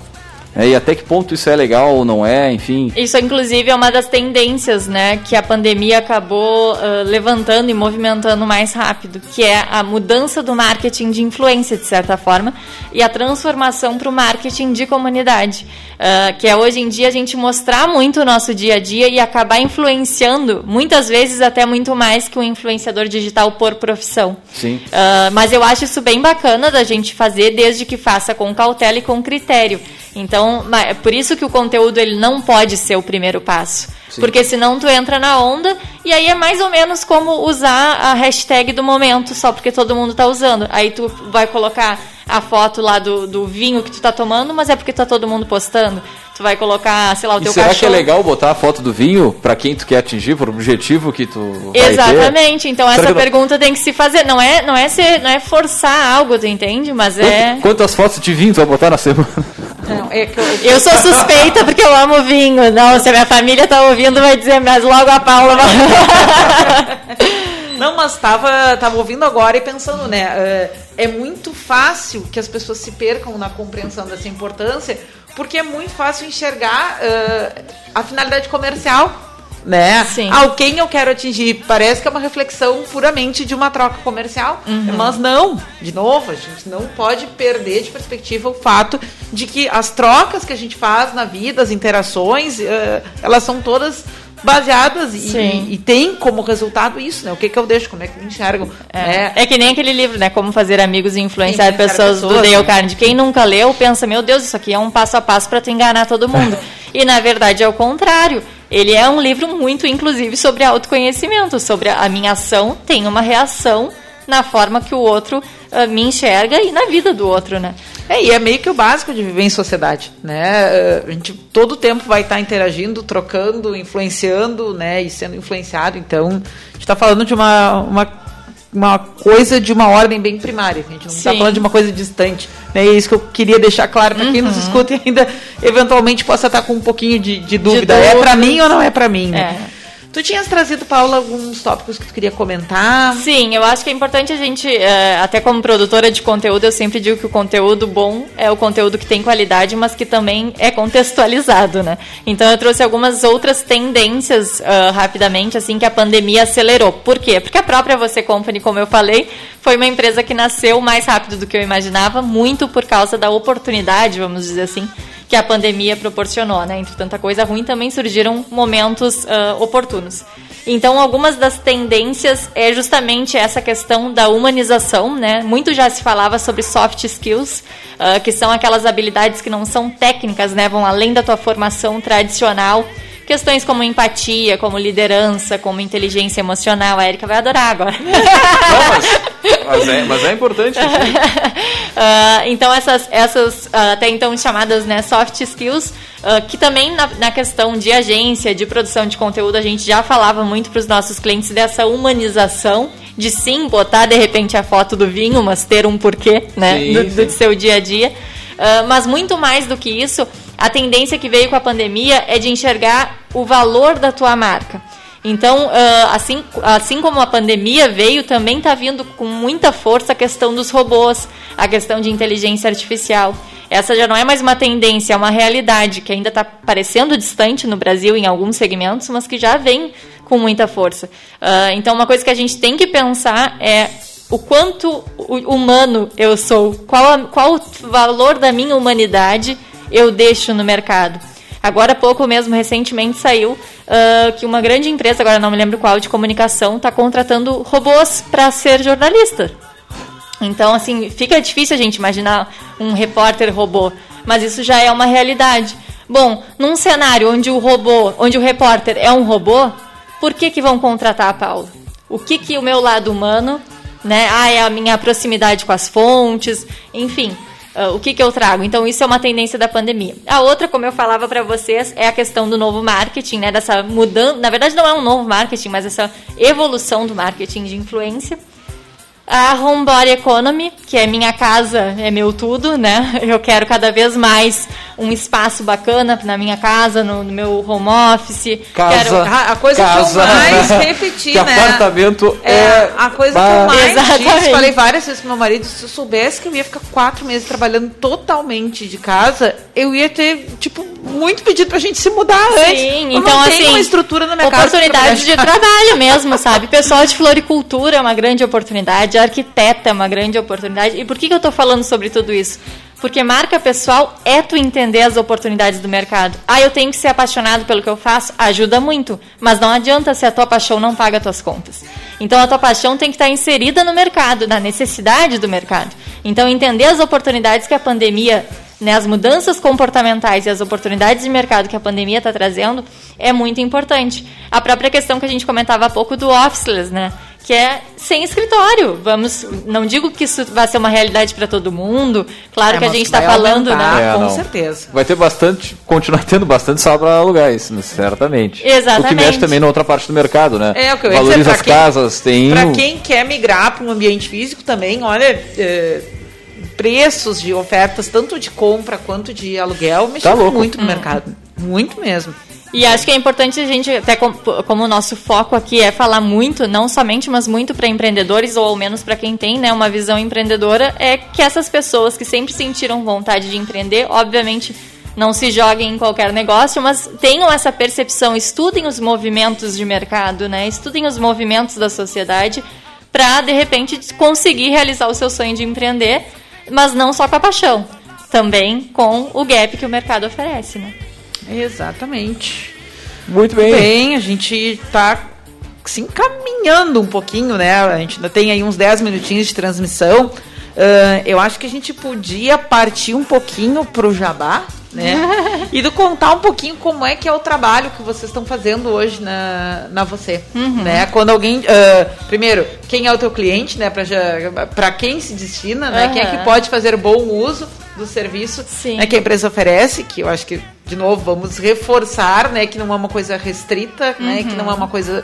É, e até que ponto isso é legal ou não é, enfim. Isso, inclusive, é uma das tendências né, que a pandemia acabou uh, levantando e movimentando mais rápido, que é a mudança do marketing de influência, de certa forma, e a transformação para o marketing de comunidade. Uh, que é hoje em dia a gente mostrar muito o nosso dia a dia e acabar influenciando, muitas vezes até muito mais que um influenciador digital por profissão. Sim. Uh, mas eu acho isso bem bacana da gente fazer, desde que faça com cautela e com critério. Então, é por isso que o conteúdo ele não pode ser o primeiro passo. Sim. Porque senão tu entra na onda e aí é mais ou menos como usar a hashtag do momento, só porque todo mundo está usando. Aí tu vai colocar a foto lá do, do vinho que tu tá tomando, mas é porque tá todo mundo postando. Tu vai colocar, sei lá, o e teu será cachorro. Será que é legal botar a foto do vinho para quem tu quer atingir, por objetivo que tu Exatamente. Então será essa pergunta tem que se fazer. Não é, não é ser, não é forçar algo, tu entende? Mas é. Quantas fotos de vinho tu vai botar na semana? Não, é que eu... [LAUGHS] eu sou suspeita porque eu amo vinho. Não, se a minha família tá ouvindo, vai dizer, mas logo a Paula vai. [LAUGHS] Não, mas estava tava ouvindo agora e pensando, né? É, é muito fácil que as pessoas se percam na compreensão dessa importância, porque é muito fácil enxergar uh, a finalidade comercial né? Sim. Ao quem eu quero atingir. Parece que é uma reflexão puramente de uma troca comercial, uhum. mas não. De novo, a gente não pode perder de perspectiva o fato de que as trocas que a gente faz na vida, as interações, uh, elas são todas baseadas e, e, tem como resultado isso, né? O que, que eu deixo, como é que me enxergam. É. Né? é que nem aquele livro, né? Como fazer amigos e influenciar, pessoas, pessoas, do Dale né? Carnegie. Quem nunca leu pensa, meu Deus, isso aqui é um passo a passo para tu enganar todo mundo. [LAUGHS] e na verdade é o contrário. Ele é um livro muito, inclusive, sobre autoconhecimento, sobre a minha ação tem uma reação na forma que o outro uh, me enxerga e na vida do outro, né? É, e é meio que o básico de viver em sociedade, né? A gente todo tempo vai estar interagindo, trocando, influenciando, né? E sendo influenciado. Então, a gente está falando de uma, uma, uma coisa de uma ordem bem primária. A gente não está falando de uma coisa distante. Né? É isso que eu queria deixar claro para quem uhum. nos escuta e ainda eventualmente possa estar com um pouquinho de, de dúvida. De é para mim ou não é para mim? Né? Tu tinhas trazido, Paula, alguns tópicos que tu queria comentar? Sim, eu acho que é importante a gente, é, até como produtora de conteúdo, eu sempre digo que o conteúdo bom é o conteúdo que tem qualidade, mas que também é contextualizado, né? Então eu trouxe algumas outras tendências uh, rapidamente, assim, que a pandemia acelerou. Por quê? Porque a própria Você Company, como eu falei, foi uma empresa que nasceu mais rápido do que eu imaginava, muito por causa da oportunidade, vamos dizer assim, que a pandemia proporcionou, né? Entre tanta coisa ruim, também surgiram momentos uh, oportunos. Então, algumas das tendências é justamente essa questão da humanização, né? Muito já se falava sobre soft skills, uh, que são aquelas habilidades que não são técnicas, né? Vão além da tua formação tradicional Questões como empatia, como liderança, como inteligência emocional. A Erika vai adorar agora. Não, mas, é, mas é importante. uh, [LAUGHS] então, essas, essas uh, até então chamadas né, soft skills, uh, que também na, na, questão de agência, de produção de conteúdo, a gente já falava muito para os nossos clientes dessa humanização de sim botar de repente a foto do vinho, mas ter um porquê né, sim, do, do, seu dia a dia. Mas muito mais do que isso, a tendência que veio com a pandemia é de enxergar o valor da tua marca. Então, assim, assim como a pandemia veio, também está vindo com muita força a questão dos robôs, a questão de inteligência artificial. Essa já não é mais uma tendência, é uma realidade que ainda está parecendo distante no Brasil em alguns segmentos, mas que já vem com muita força. então, uma coisa que a gente tem que pensar é o quanto humano eu sou, qual, qual o valor da minha humanidade eu deixo no mercado. Agora há pouco mesmo, recentemente saiu uh, que uma grande empresa, agora não me lembro qual, de comunicação, está contratando robôs para ser jornalista. Então, assim, fica difícil a gente imaginar um repórter robô, mas isso já é uma realidade. Bom, num cenário onde o robô, onde o repórter é um robô, por que que vão contratar a Paula? O que que o meu lado humano, né? Ah, é a minha proximidade com as fontes, enfim. Uh, o que, que eu trago? Então, isso é uma tendência da pandemia. A outra, como eu falava para vocês, é a questão do novo marketing, né? Dessa mudança. Na verdade, não é um novo marketing, mas essa evolução do marketing de influência a Homebody Economy, que é minha casa, é meu tudo, né? [LAUGHS] Eu quero cada vez mais um espaço bacana na minha casa, no, no meu home office. Casa, quero... a, coisa casa, que eu mais repeti, [LAUGHS] que né? apartamento é, é a coisa que eu mais Exatamente. disse, falei várias vezes pro meu marido, se eu soubesse que eu ia ficar quatro meses trabalhando totalmente de casa, eu ia ter, tipo, muito pedido pra gente se mudar antes. Sim, Eu então assim, uma estrutura na minha oportunidade de trabalho mesmo, sabe? Pessoal de floricultura é uma grande oportunidade, arquiteta é uma grande oportunidade. E por que, que eu tô falando sobre tudo isso? Porque marca pessoal é tu entender as oportunidades do mercado. Ah, eu tenho que ser apaixonado pelo que eu faço? Ajuda muito. Mas não adianta se a tua paixão não paga as tuas contas. Então a tua paixão tem que estar inserida no mercado, na necessidade do mercado. Então entender as oportunidades que a pandemia né, as mudanças comportamentais e as oportunidades de mercado que a pandemia está trazendo é muito importante. A própria questão que a gente comentava há pouco do officeless, né? Que é sem escritório. Vamos, não digo que isso vai ser uma realidade para todo mundo. Claro É, que a gente está falando, aumentar. né? É, com não. certeza. Vai ter bastante, continuar tendo bastante sala para alugar isso, certamente. Exatamente. O que mexe também na outra parte do mercado, né? É, o que eu Valoriza dizer, as quem- casas, tem. Para quem quer migrar para um ambiente físico também, olha, é, preços de ofertas, tanto de compra quanto de aluguel, mexeu Tá muito no mercado. Muito mesmo. E acho que é importante a gente, até com- como o nosso foco aqui é falar muito, não somente, mas muito para empreendedores, ou ao menos para quem tem né, uma visão empreendedora, é que essas pessoas que sempre sentiram vontade de empreender, obviamente não se joguem em qualquer negócio, mas tenham essa percepção, estudem os movimentos de mercado, né, estudem os movimentos da sociedade, para de repente conseguir realizar o seu sonho de empreender, mas não só com a paixão, também com o gap que o mercado oferece. Né? Exatamente. Muito bem. Bem, a gente está se encaminhando um pouquinho, né? A gente ainda tem aí uns 10 minutinhos de transmissão. Ah, eu acho que a gente podia partir um pouquinho pro jabá, né? [LAUGHS] e do contar um pouquinho como é que é o trabalho que vocês estão fazendo hoje na, na você, né? Quando alguém, ah, primeiro, quem é o teu cliente, né? Para quem se destina, né? Quem é que pode fazer bom uso do serviço Sim. né, que a empresa oferece, que eu acho que de novo vamos reforçar, né, que não é uma coisa restrita, né, que não é uma coisa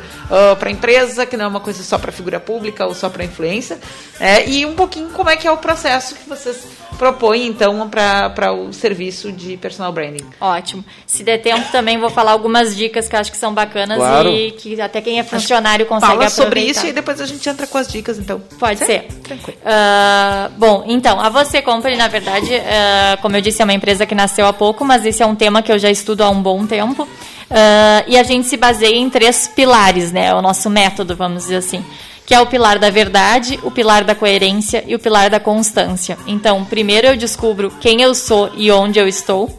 para empresa, que não é uma coisa só para figura pública ou só para influência, né, e um pouquinho como é que é o processo que vocês propõem então para o serviço de personal branding. Ótimo. Se der tempo também vou falar algumas dicas que eu acho que são bacanas Claro. e que até quem é funcionário consegue Fala aproveitar. sobre isso e depois a gente entra com as dicas então. Pode ser. Tranquilo. Ah, bom, então, a Você Company, na verdade, ah, como eu disse, é uma empresa que nasceu há pouco, mas esse é um tema que eu já estudo há um bom tempo. Ah, e a gente se baseia em três pilares, né? O nosso método, vamos dizer assim. Que é o pilar da verdade, o pilar da coerência e o pilar da constância. Então, primeiro eu descubro quem eu sou e onde eu estou.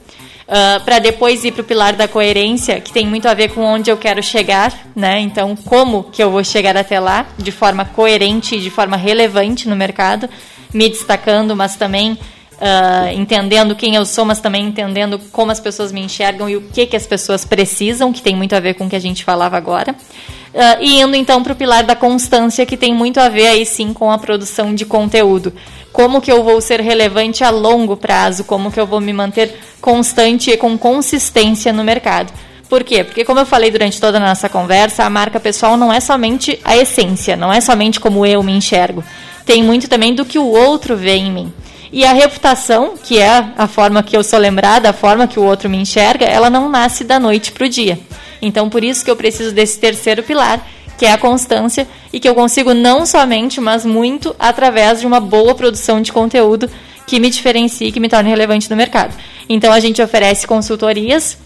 para depois ir para o pilar da coerência, que tem muito a ver com onde eu quero chegar, né? Então, como que eu vou chegar até lá de forma coerente e de forma relevante no mercado, me destacando, mas também ah, entendendo quem eu sou, mas também entendendo como as pessoas me enxergam e o que, que as pessoas precisam, que tem muito a ver com o que a gente falava agora. Ah, e indo então para o pilar da constância, que tem muito a ver aí sim com a produção de conteúdo. Como que eu vou ser relevante a longo prazo, como que eu vou me manter constante e com consistência no mercado. Por quê? Porque, como eu falei durante toda a nossa conversa, a marca pessoal não é somente a essência, não é somente como eu me enxergo. Tem muito também do que o outro vê em mim. E a reputação, que é a forma que eu sou lembrada, a forma que o outro me enxerga, ela não nasce da noite para o dia. Então, por isso que eu preciso desse terceiro pilar, que é a constância, e que eu consigo não somente, mas muito através de uma boa produção de conteúdo que me diferencie, que me torne relevante no mercado. Então, a gente oferece consultorias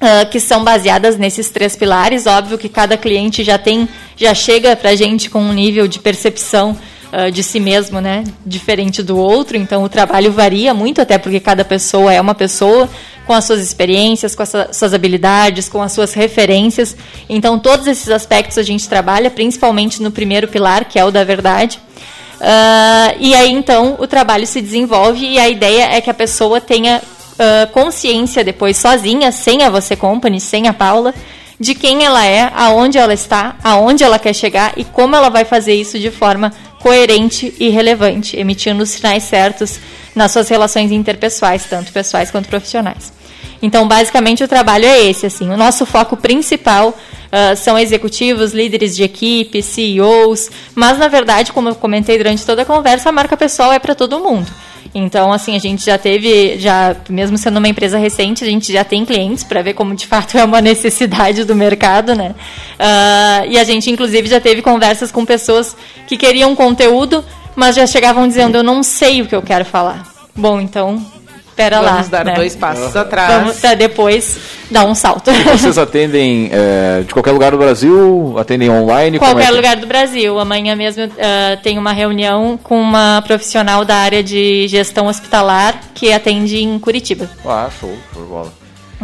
ah, que são baseadas nesses três pilares. Óbvio que cada cliente já tem, já chega para a gente com um nível de percepção uh, de si mesmo, né? Diferente do outro. Então o trabalho varia muito, até porque cada pessoa é uma pessoa com as suas experiências, com as suas habilidades, com as suas referências. Então todos esses aspectos a gente trabalha, principalmente no primeiro pilar, que é o da verdade. Uh, e aí então o trabalho se desenvolve e a ideia é que a pessoa tenha uh, consciência depois sozinha, sem a Você Company, sem a Paula, de quem ela é, aonde ela está, aonde ela quer chegar e como ela vai fazer isso de forma coerente e relevante, emitindo os sinais certos nas suas relações interpessoais, tanto pessoais quanto profissionais. Então, basicamente, o trabalho é esse. Assim, o nosso foco principal uh, são executivos, líderes de equipe, CEOs, mas, na verdade, como eu comentei durante toda a conversa, a marca pessoal é para todo mundo. Então, assim, a gente já teve, já mesmo sendo uma empresa recente, a gente já tem clientes para ver como de fato é uma necessidade do mercado, né? Uh, e a gente, inclusive, já teve conversas com pessoas que queriam conteúdo, mas já chegavam dizendo: eu não sei o que eu quero falar. Bom, então Pera Vamos lá. dar né? dois passos atrás. Vamos pra depois dar um salto. E vocês atendem é, de qualquer lugar do Brasil? Atendem online? Qualquer é que... lugar do Brasil. Amanhã mesmo uh, tem uma reunião com uma profissional da área de gestão hospitalar que atende em Curitiba. Ah, show, por bola.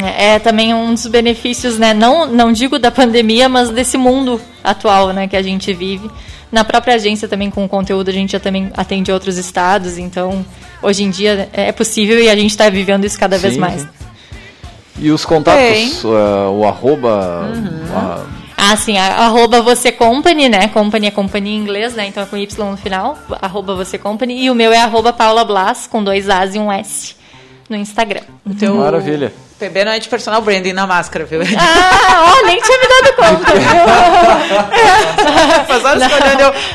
É, é, também um dos benefícios, né? Não, não digo da pandemia, mas desse mundo atual, né, que a gente vive. Na própria agência também com o conteúdo a gente já também atende outros estados, então hoje em dia é possível e a gente está vivendo isso cada sim, vez mais. E os contatos, uh, o arroba. Uhum. A... Ah, sim, arroba você company, né? Company é companhia em inglês, né? Então é com Y no final, arroba você company. E o meu é arroba Paula Blas, com dois As e um S no Instagram. O teu... Maravilha. PB não é de personal branding na máscara, viu? Ah, ó, nem tinha me dado conta, viu? [LAUGHS] Faz horas eu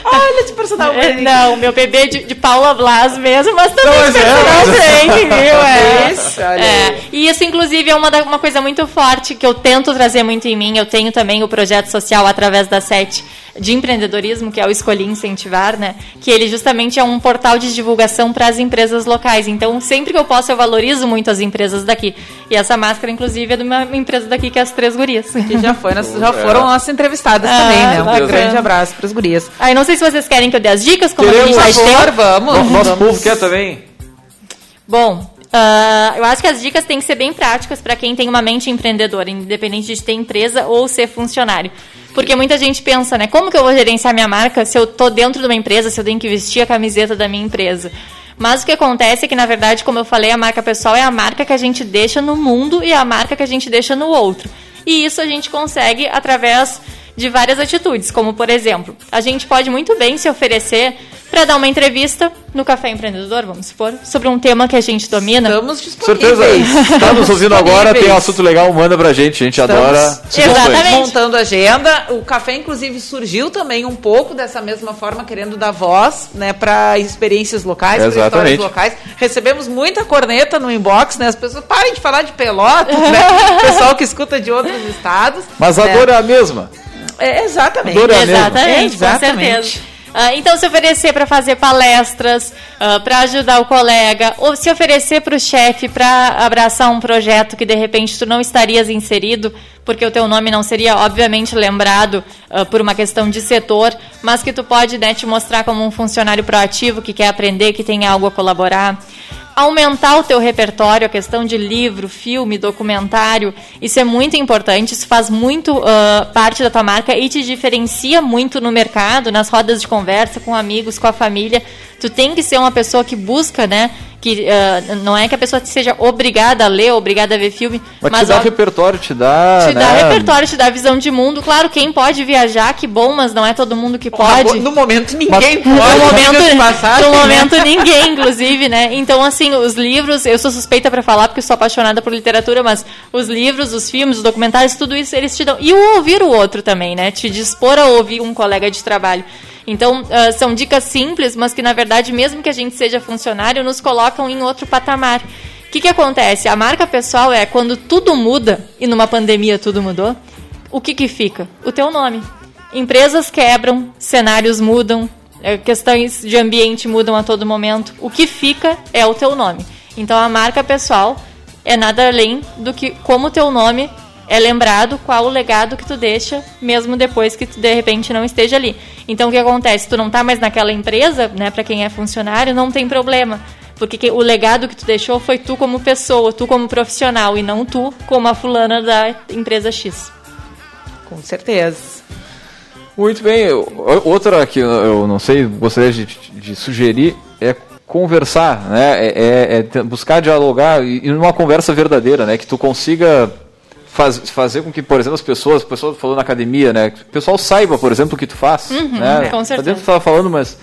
olha de personal é, branding. Não, meu PB é de, de Paula Blas mesmo, mas também não, de personal é, branding, viu? É. Isso, olha é. E isso, inclusive, é uma, uma coisa muito forte que eu tento trazer muito em mim. Eu tenho também o projeto social através da SET de empreendedorismo, que é o Escolhi Incentivar, né? Que ele justamente é um portal de divulgação para as empresas locais. Então, sempre que eu posso, eu valorizo muito as empresas daqui. E essa máscara, inclusive, é de uma empresa daqui que é as Três Gurias. Que já, foi, já foram nossas entrevistadas ah, também, né? Um bacana. grande abraço para as gurias. Aí, não sei se vocês querem que eu dê as dicas, como Queremos, a gente vai ter. Vamos. Nosso vamos. povo quer também. Bom, Uh, eu acho que as dicas têm que ser bem práticas para quem tem uma mente empreendedora, independente de ter empresa ou ser funcionário. Porque muita gente pensa, né? Como que eu vou gerenciar minha marca se eu tô dentro de uma empresa, se eu tenho que vestir a camiseta da minha empresa? Mas o que acontece é que, na verdade, como eu falei, a marca pessoal é a marca que a gente deixa no mundo e a marca que a gente deixa no outro. E isso a gente consegue através de várias atitudes, como por exemplo, a gente pode muito bem se oferecer para dar uma entrevista no Café Empreendedor, vamos supor, sobre um tema que a gente domina. Estamos disponíveis. Certeza. Está nos ouvindo agora, tem um assunto legal, manda pra gente, a gente Estamos adora. Exatamente. montando agenda. O café, inclusive, surgiu também um pouco dessa mesma forma, querendo dar voz né, para experiências locais, para histórias locais. Recebemos muita corneta no inbox, né? As pessoas parem de falar de Pelotas, né? O [LAUGHS] pessoal que escuta de outros estados. Mas a né? dor é a mesma. É, exatamente. A dor é a exatamente, mesma. exatamente, com certeza. Uh, então, se oferecer para fazer palestras, uh, ah, para ajudar o colega, ou se oferecer para o chefe para abraçar um projeto que de repente tu não estarias inserido, porque o teu nome não seria obviamente lembrado uh, por uma questão de setor, mas que tu pode né, te mostrar como um funcionário proativo que quer aprender, que tem algo a colaborar aumentar o teu repertório, a questão de livro, filme, documentário, isso é muito importante, isso faz muito uh, parte da tua marca e te diferencia muito no mercado, nas rodas de conversa, com amigos, com a família. Tu tem que ser uma pessoa que busca, né, que uh, não é que a pessoa seja obrigada a ler, obrigada a ver filme, mas, mas te dá ó, repertório, te dá, te né? dá repertório, te dá visão de mundo. Claro, quem pode viajar, que bom, mas não é todo mundo que pode. No momento ninguém mas, pode. No momento, passagem, no né? momento ninguém, inclusive, né? Então assim, os livros, eu sou suspeita para falar porque sou apaixonada por literatura, mas os livros, os filmes, os documentários, tudo isso eles te dão e o ouvir o outro também, né? Te dispor a ouvir um colega de trabalho. Então, uh, são dicas simples, mas que, na verdade, mesmo que a gente seja funcionário, nos colocam em outro patamar. O que, que acontece? A marca pessoal é quando tudo muda, e numa pandemia tudo mudou, o que, que fica? O teu nome. Empresas quebram, cenários mudam, eh, questões de ambiente mudam a todo momento. O que fica é o teu nome. Então, a marca pessoal é nada além do que como o teu nome é lembrado qual o legado que tu deixa, mesmo depois que tu de repente não esteja ali. Então o que acontece? Tu não tá mais naquela empresa, né, para quem é funcionário, não tem problema. Porque o legado que tu deixou foi tu como pessoa, tu como profissional, e não tu como a fulana da empresa X. Com certeza. Muito bem. Outra que eu não sei, gostaria de, de sugerir é conversar, né? É, é, é buscar dialogar e, e numa conversa verdadeira, né? Que tu consiga faz, fazer com que, por exemplo, as pessoas, o pessoal falou na academia, né? Que o pessoal saiba, por exemplo, o que tu faz. Uhum, né? Com certeza. tu estava falando, mas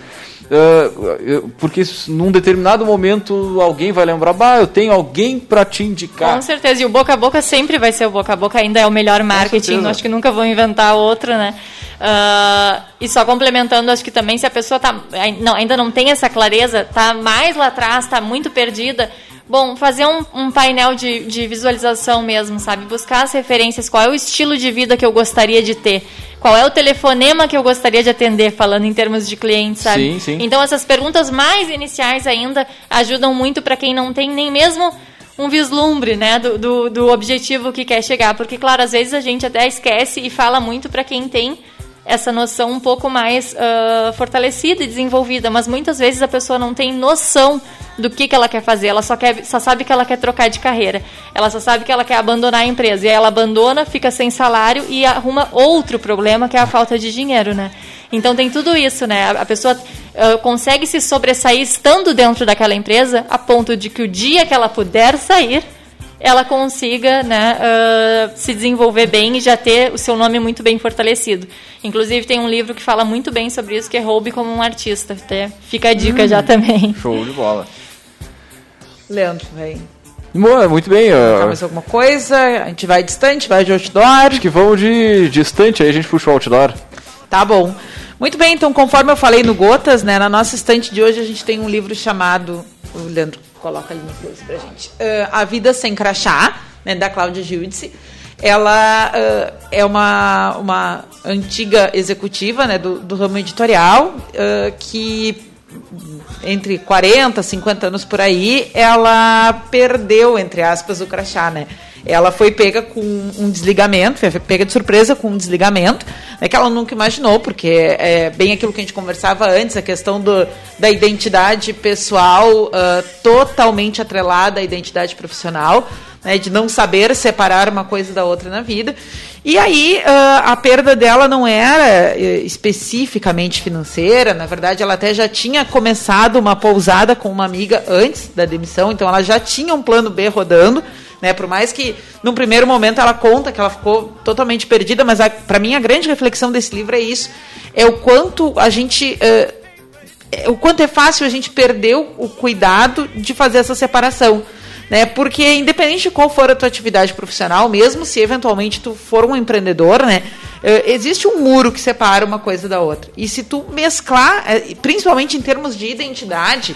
Uh, porque num determinado momento alguém vai lembrar, bah, eu tenho alguém para te indicar. Com certeza, e o boca a boca sempre vai ser o boca a boca, ainda é o melhor marketing, acho que nunca vão inventar outro, né? Uh, e só complementando, acho que também se a pessoa tá, não, ainda não tem essa clareza, tá mais lá atrás, tá muito perdida, Bom, fazer um, um painel de, de, visualização mesmo, sabe? Buscar as referências, qual é o estilo de vida que eu gostaria de ter, qual é o telefonema que eu gostaria de atender, falando em termos de cliente, sabe? Sim, sim. Então essas perguntas mais iniciais ainda ajudam muito para quem não tem nem mesmo um vislumbre, né, do, do, do objetivo que quer chegar, porque claro, às vezes a gente até esquece e fala muito para quem tem essa noção um pouco mais uh, fortalecida e desenvolvida, mas muitas vezes a pessoa não tem noção do que, que ela quer fazer, ela só, quer, só sabe que ela quer trocar de carreira, ela só sabe que ela quer abandonar a empresa, e aí ela abandona, fica sem salário e arruma outro problema, que é a falta de dinheiro, né? Então tem tudo isso, né? A pessoa uh, consegue se sobressair estando dentro daquela empresa, a ponto de que o dia que ela puder sair, ela consiga né, uh, se desenvolver bem e já ter o seu nome muito bem fortalecido. Inclusive, tem um livro que fala muito bem sobre isso, que é Roube como um Artista. Até fica a dica hum, já também. Show de bola. Leandro, vem. Muito bem. Uh... mais alguma coisa? A gente vai distante, vai de outdoor? Acho que vamos de distante, aí a gente puxa o outdoor. Tá bom. Muito bem, então conforme eu falei no Gotas, né, na nossa estante de hoje a gente tem um livro chamado. O Leandro coloca ali no close pra gente. Uh, a Vida Sem Crachá, né, da Cláudia Giudice. Ela uh, é uma, uma antiga executiva né, do, do ramo editorial uh, que entre 40, 50 anos por aí, ela perdeu, entre aspas, o crachá, né? Ela foi pega com um desligamento, foi pega de surpresa com um desligamento, né, que ela nunca imaginou, porque é bem aquilo que a gente conversava antes, a questão do, da identidade pessoal uh, totalmente atrelada à identidade profissional, né, de não saber separar uma coisa da outra na vida. E aí uh, a perda dela não era uh, especificamente financeira, na verdade ela até já tinha começado uma pousada com uma amiga antes da demissão, então ela já tinha um plano B rodando. Né, por mais que num primeiro momento ela conta que ela ficou totalmente perdida, mas para mim a grande reflexão desse livro é isso, é o quanto a gente uh, o quanto é fácil a gente perder o cuidado de fazer essa separação né? Porque independente de qual for a tua atividade profissional, mesmo se eventualmente tu for um empreendedor, né? Eh, existe um muro que separa uma coisa da outra. E se tu mesclar, eh, principalmente em termos de identidade,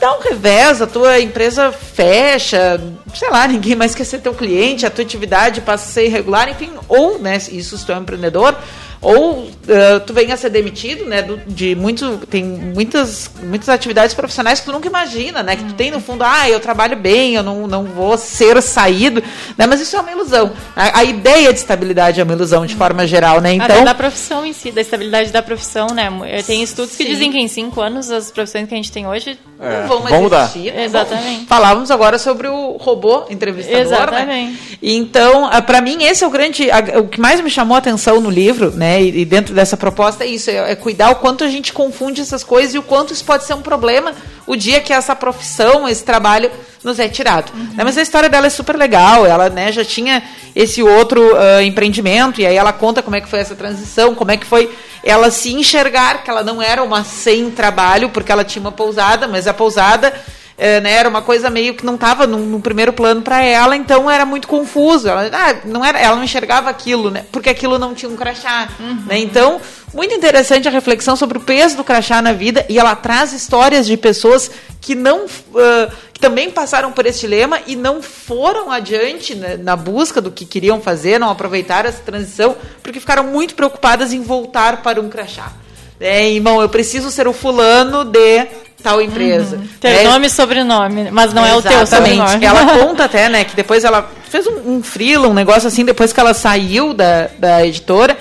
dá um revés, a tua empresa fecha, sei lá, ninguém mais quer ser teu cliente, a tua atividade passa a ser irregular, enfim, ou, né, isso se tu é um empreendedor, ou uh, tu venha a ser demitido, né? Do, de muito, tem muitas, muitas atividades profissionais que tu nunca imagina, né? Que tu tem no fundo, ah, eu trabalho bem, eu não, não vou ser saído, né? Mas isso é uma ilusão. A, a ideia de estabilidade é uma ilusão de forma geral, né? Então Até da profissão em si, da estabilidade da profissão, né? Tem estudos que Sim. dizem que em cinco anos as profissões que a gente tem hoje é, vão mais mudar. existir. Né? Exatamente. Falávamos agora sobre o robô entrevistador, né? Exatamente. Né? Então, para mim esse é o grande, o que mais me chamou a atenção no livro, né? Né? E, e, dentro dessa proposta é isso, é, é, cuidar o quanto a gente confunde essas coisas e o quanto isso pode ser um problema o dia que essa profissão, esse trabalho nos é tirado. Uhum. Né? Mas a história dela é super legal, ela né, já tinha esse outro uh, empreendimento e aí ela conta como é que foi essa transição, como é que foi ela se enxergar que ela não era uma sem trabalho porque ela tinha uma pousada, mas a pousada é, né, era uma coisa meio que não estava no, primeiro plano para ela, então era muito confuso. Ela, ah, não era, ela não enxergava aquilo, né, porque aquilo não tinha um crachá. Uhum. Né, então, muito interessante a reflexão sobre o peso do crachá na vida e ela traz histórias de pessoas que não. Uh, que também passaram por esse dilema e não foram adiante né, na busca do que queriam fazer, não aproveitaram essa transição, porque ficaram muito preocupadas em voltar para um crachá. É, irmão, eu preciso ser o fulano de tal empresa. Uhum. Ter é, nome e sobrenome, mas não é o teu sobrenome. Ela [LAUGHS] conta até, né, que depois ela fez um, um um negócio assim, depois que ela saiu da, da editora.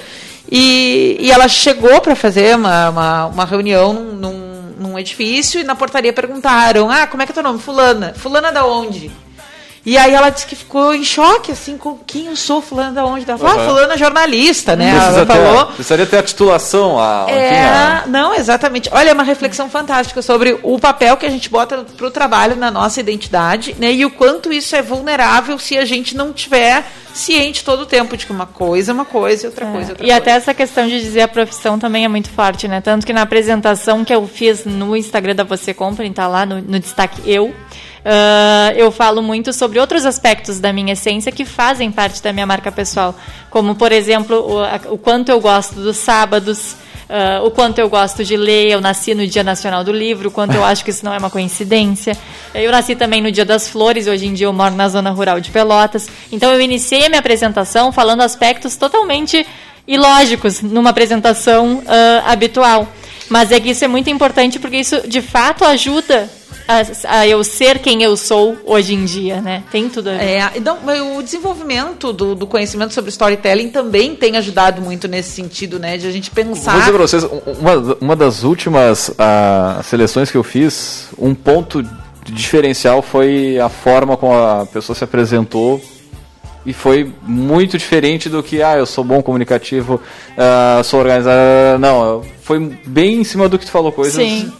E, e ela chegou para fazer uma, uma, uma reunião num, num, num edifício e na portaria perguntaram: Ah, como é que é teu nome? Fulana. Fulana da onde? E aí ela disse que ficou em choque, assim, com quem eu sou, fulana da onde? Ela falou, Uhum. ah, fulana jornalista, né? Precisa Ela ter- falou. precisaria ter a titulação. A, É, a- não, exatamente. Olha, é uma reflexão fantástica sobre o papel que a gente bota para o trabalho na nossa identidade, né? E o quanto isso é vulnerável se a gente não tiver ciente todo o tempo de que uma coisa é uma coisa e outra coisa é outra E até essa questão de dizer a profissão também é muito forte, né? Tanto que na apresentação que eu fiz no Instagram da Você Compra, tá lá no, no destaque eu, ah, eu falo muito sobre outros aspectos da minha essência que fazem parte da minha marca pessoal. Como, por exemplo, o, o quanto eu gosto dos sábados, ah, o quanto eu gosto de ler. Eu nasci no Dia Nacional do Livro, o quanto eu acho que isso não é uma coincidência. Eu nasci também no Dia das Flores, hoje em dia eu moro na zona rural de Pelotas. Então eu iniciei a minha apresentação falando aspectos totalmente ilógicos numa apresentação ah, habitual. Mas é que isso é muito importante porque isso de fato ajuda a, a eu ser quem eu sou hoje em dia, né? Tem tudo a ver. É, então, o desenvolvimento do, do conhecimento sobre storytelling também tem ajudado muito nesse sentido, né? De a gente pensar. Vou dizer pra vocês, uma, uma das últimas ah, seleções que eu fiz, um ponto de diferencial foi a forma como a pessoa se apresentou e foi muito diferente do que, ah, eu sou bom comunicativo, ah, sou organizado. Não, foi bem em cima do que tu falou, coisas Sim.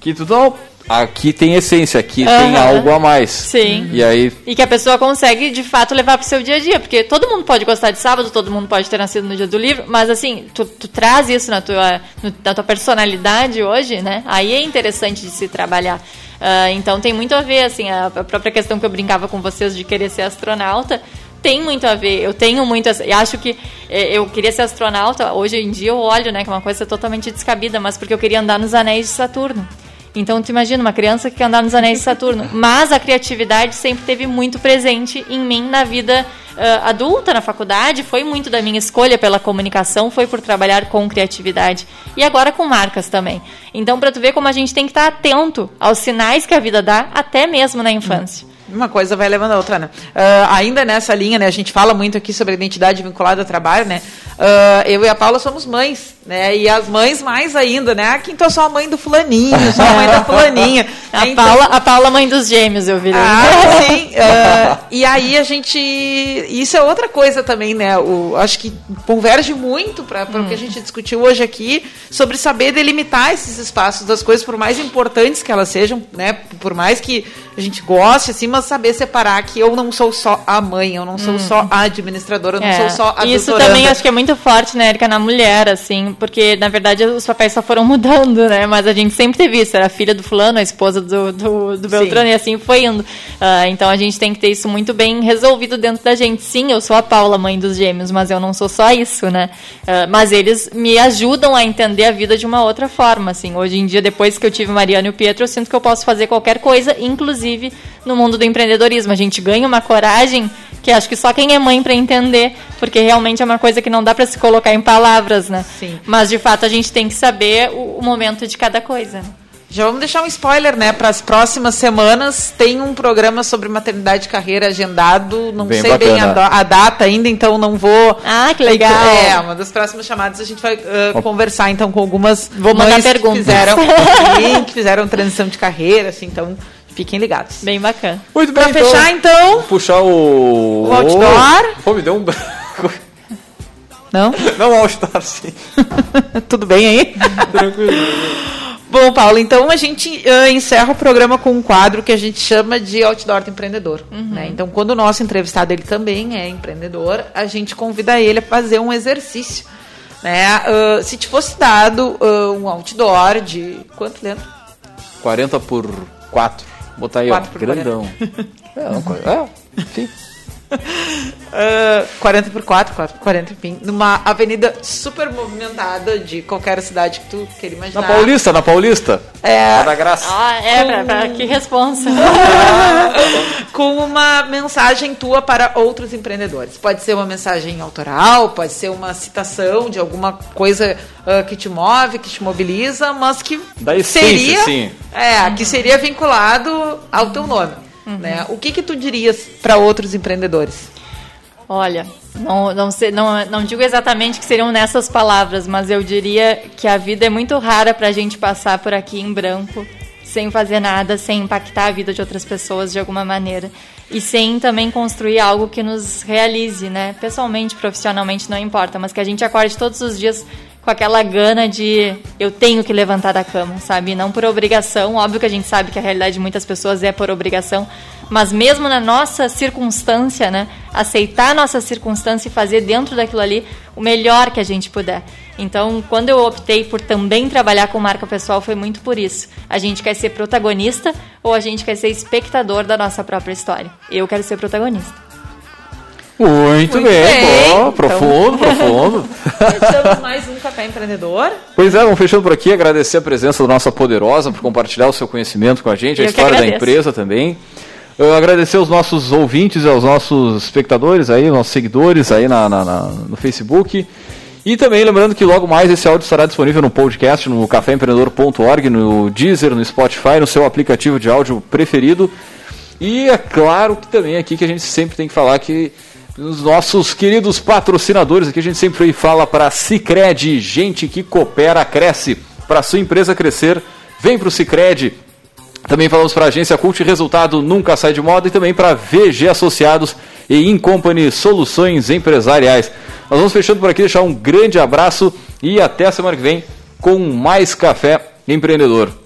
que tu não. Aqui tem essência, aqui tem algo a mais. Sim. E aí E que a pessoa consegue, de fato, levar pro seu dia a dia. Porque todo mundo pode gostar de sábado, todo mundo pode ter nascido no dia do livro, mas assim, tu, tu traz isso na tua, na tua personalidade hoje, né? Aí é interessante de se trabalhar. Ah, então tem muito a ver, assim, a, a própria questão que eu brincava com vocês de querer ser astronauta. Tem muito a ver, eu tenho muito. Eu acho que eh, eu queria ser astronauta, hoje em dia eu olho, né, que é uma coisa totalmente descabida, mas porque eu queria andar nos anéis de Saturno. Então, tu imagina uma criança que quer andar nos anéis de Saturno. Mas a criatividade sempre teve muito presente em mim na vida ah, adulta, na faculdade. Foi muito da minha escolha pela comunicação, foi por trabalhar com criatividade. E agora com marcas também. Então, para tu ver como a gente tem que estar atento aos sinais que a vida dá, até mesmo na infância. Uma coisa vai levando a outra, né? Ah, ainda nessa linha, né? A gente fala muito aqui sobre identidade vinculada ao trabalho, né? Ah, eu e a Paula somos mães, né? E as mães mais ainda, né? Ah, quem então sou a mãe do fulaninho, sou a mãe da [LAUGHS] fulaninha. A, Então- Paula, a Paula, mãe dos gêmeos, eu virei. Ah, [LAUGHS] sim. Ah, e aí a gente. Isso é outra coisa também, né? O, acho que converge muito para o que a gente discutiu hoje aqui sobre saber delimitar esses espaços das coisas, por mais importantes que elas sejam, né? Por mais que a gente goste, assim, mas saber separar que eu não sou só a mãe, eu não sou só a administradora, eu não É, sou só a Isso doutoranda. também acho que é muito forte, né, Erika, na mulher, assim, porque na verdade os papéis só foram [LAUGHS] mudando, né? Mas a gente sempre teve isso, era a filha do fulano, a esposa do, do, do Beltrano, e assim foi indo. Ah, então a gente tem que ter isso muito bem resolvido dentro da gente. Sim, eu sou a Paula, mãe dos gêmeos, mas eu não sou só isso, né? Ah, mas eles me ajudam a entender a vida de uma outra forma, assim. Hoje em dia, depois que eu tive Mariana e o Pietro, eu sinto que eu posso fazer qualquer coisa, inclusive no mundo do empreendedorismo. A gente ganha uma coragem que acho que só quem é mãe para entender, porque realmente é uma coisa que não dá para se colocar em palavras, né? Sim. Mas de fato a gente tem que saber o, o momento de cada coisa. né? Já vamos deixar um spoiler, né? Para as próximas semanas tem um programa sobre maternidade e carreira agendado. Não Bem sei bem a, bacana. a data ainda, então não vou. Ah, que legal. É, uma das próximas chamadas a gente vai uh, conversar então com algumas Vou mandar mães que perguntas. fizeram, [LAUGHS] sim, que fizeram transição de carreira, assim, então fiquem ligados. Bem bacana. Muito Pra fechar, então. Puxar o. O outdoor. Pô, me deu um branco. Não? Não, o outdoor, sim. [LAUGHS] Tudo bem aí? Tranquilo. Bom, Paulo, então a gente ah, encerra o programa com um quadro que a gente chama de Outdoor do Empreendedor. né? Então, quando o nosso entrevistado ele também é empreendedor, a gente convida ele a fazer um exercício. Né? Ah, se te fosse dado ah, um outdoor de. Quanto, Leandro? 40 por 4. Botar aí, 4 ó. Grandão. É, é, enfim. Ah, 40 por 4, 4 por 40, enfim. Numa avenida super movimentada de qualquer cidade que tu queira imaginar. Na Paulista, na Paulista. É. Da graça. Ah, é, pra, pra- que responsa. [LAUGHS] com uma mensagem tua para outros empreendedores. Pode ser uma mensagem autoral, pode ser uma citação de alguma coisa ah, que te move, que te mobiliza, mas que Da essência, seria, sim. é, que seria vinculado ao teu nome. Uhum. Né? O que, que tu dirias para outros empreendedores? Olha, não, não, sei, não, não digo exatamente que seriam nessas palavras, mas eu diria que a vida é muito rara para a gente passar por aqui em branco, sem fazer nada, sem impactar a vida de outras pessoas de alguma maneira. E sem também construir algo que nos realize, né? Pessoalmente, profissionalmente, não importa, mas que a gente acorde todos os dias com aquela gana de eu tenho que levantar da cama, sabe? Não por obrigação. Óbvio que a gente sabe que a realidade de muitas pessoas é por obrigação, mas mesmo na nossa circunstância, né? Aceitar a nossa circunstância e fazer dentro daquilo ali o melhor que a gente puder. Então, quando eu optei por também trabalhar com marca pessoal, foi muito por isso. A gente quer ser protagonista ou a gente quer ser espectador da nossa própria história. Eu quero ser protagonista. Muito, Muito bem. Bom, profundo, então... profundo. [LAUGHS] Fechamos mais um Café Empreendedor. Pois é, vamos fechando por aqui, agradecer a presença da nossa poderosa por compartilhar o seu conhecimento com a gente, a Eu história da empresa também. Eu agradecer aos nossos ouvintes aos nossos espectadores aí, nossos seguidores aí na, na, na, no Facebook. E também lembrando que logo mais esse áudio estará disponível no podcast, no caféempreendedor.org, no Deezer, no Spotify, no seu aplicativo de áudio preferido. E é claro que também aqui que a gente sempre tem que falar que os nossos queridos patrocinadores aqui, a gente sempre fala para Cicred, gente que coopera, cresce. Para sua empresa crescer, vem para o Cicred. Também falamos para a agência Cult Resultado Nunca Sai de Moda e também para VG Associados e Incompany Soluções Empresariais. Nós vamos fechando por aqui, deixar um grande abraço e até a semana que vem com mais Café Empreendedor.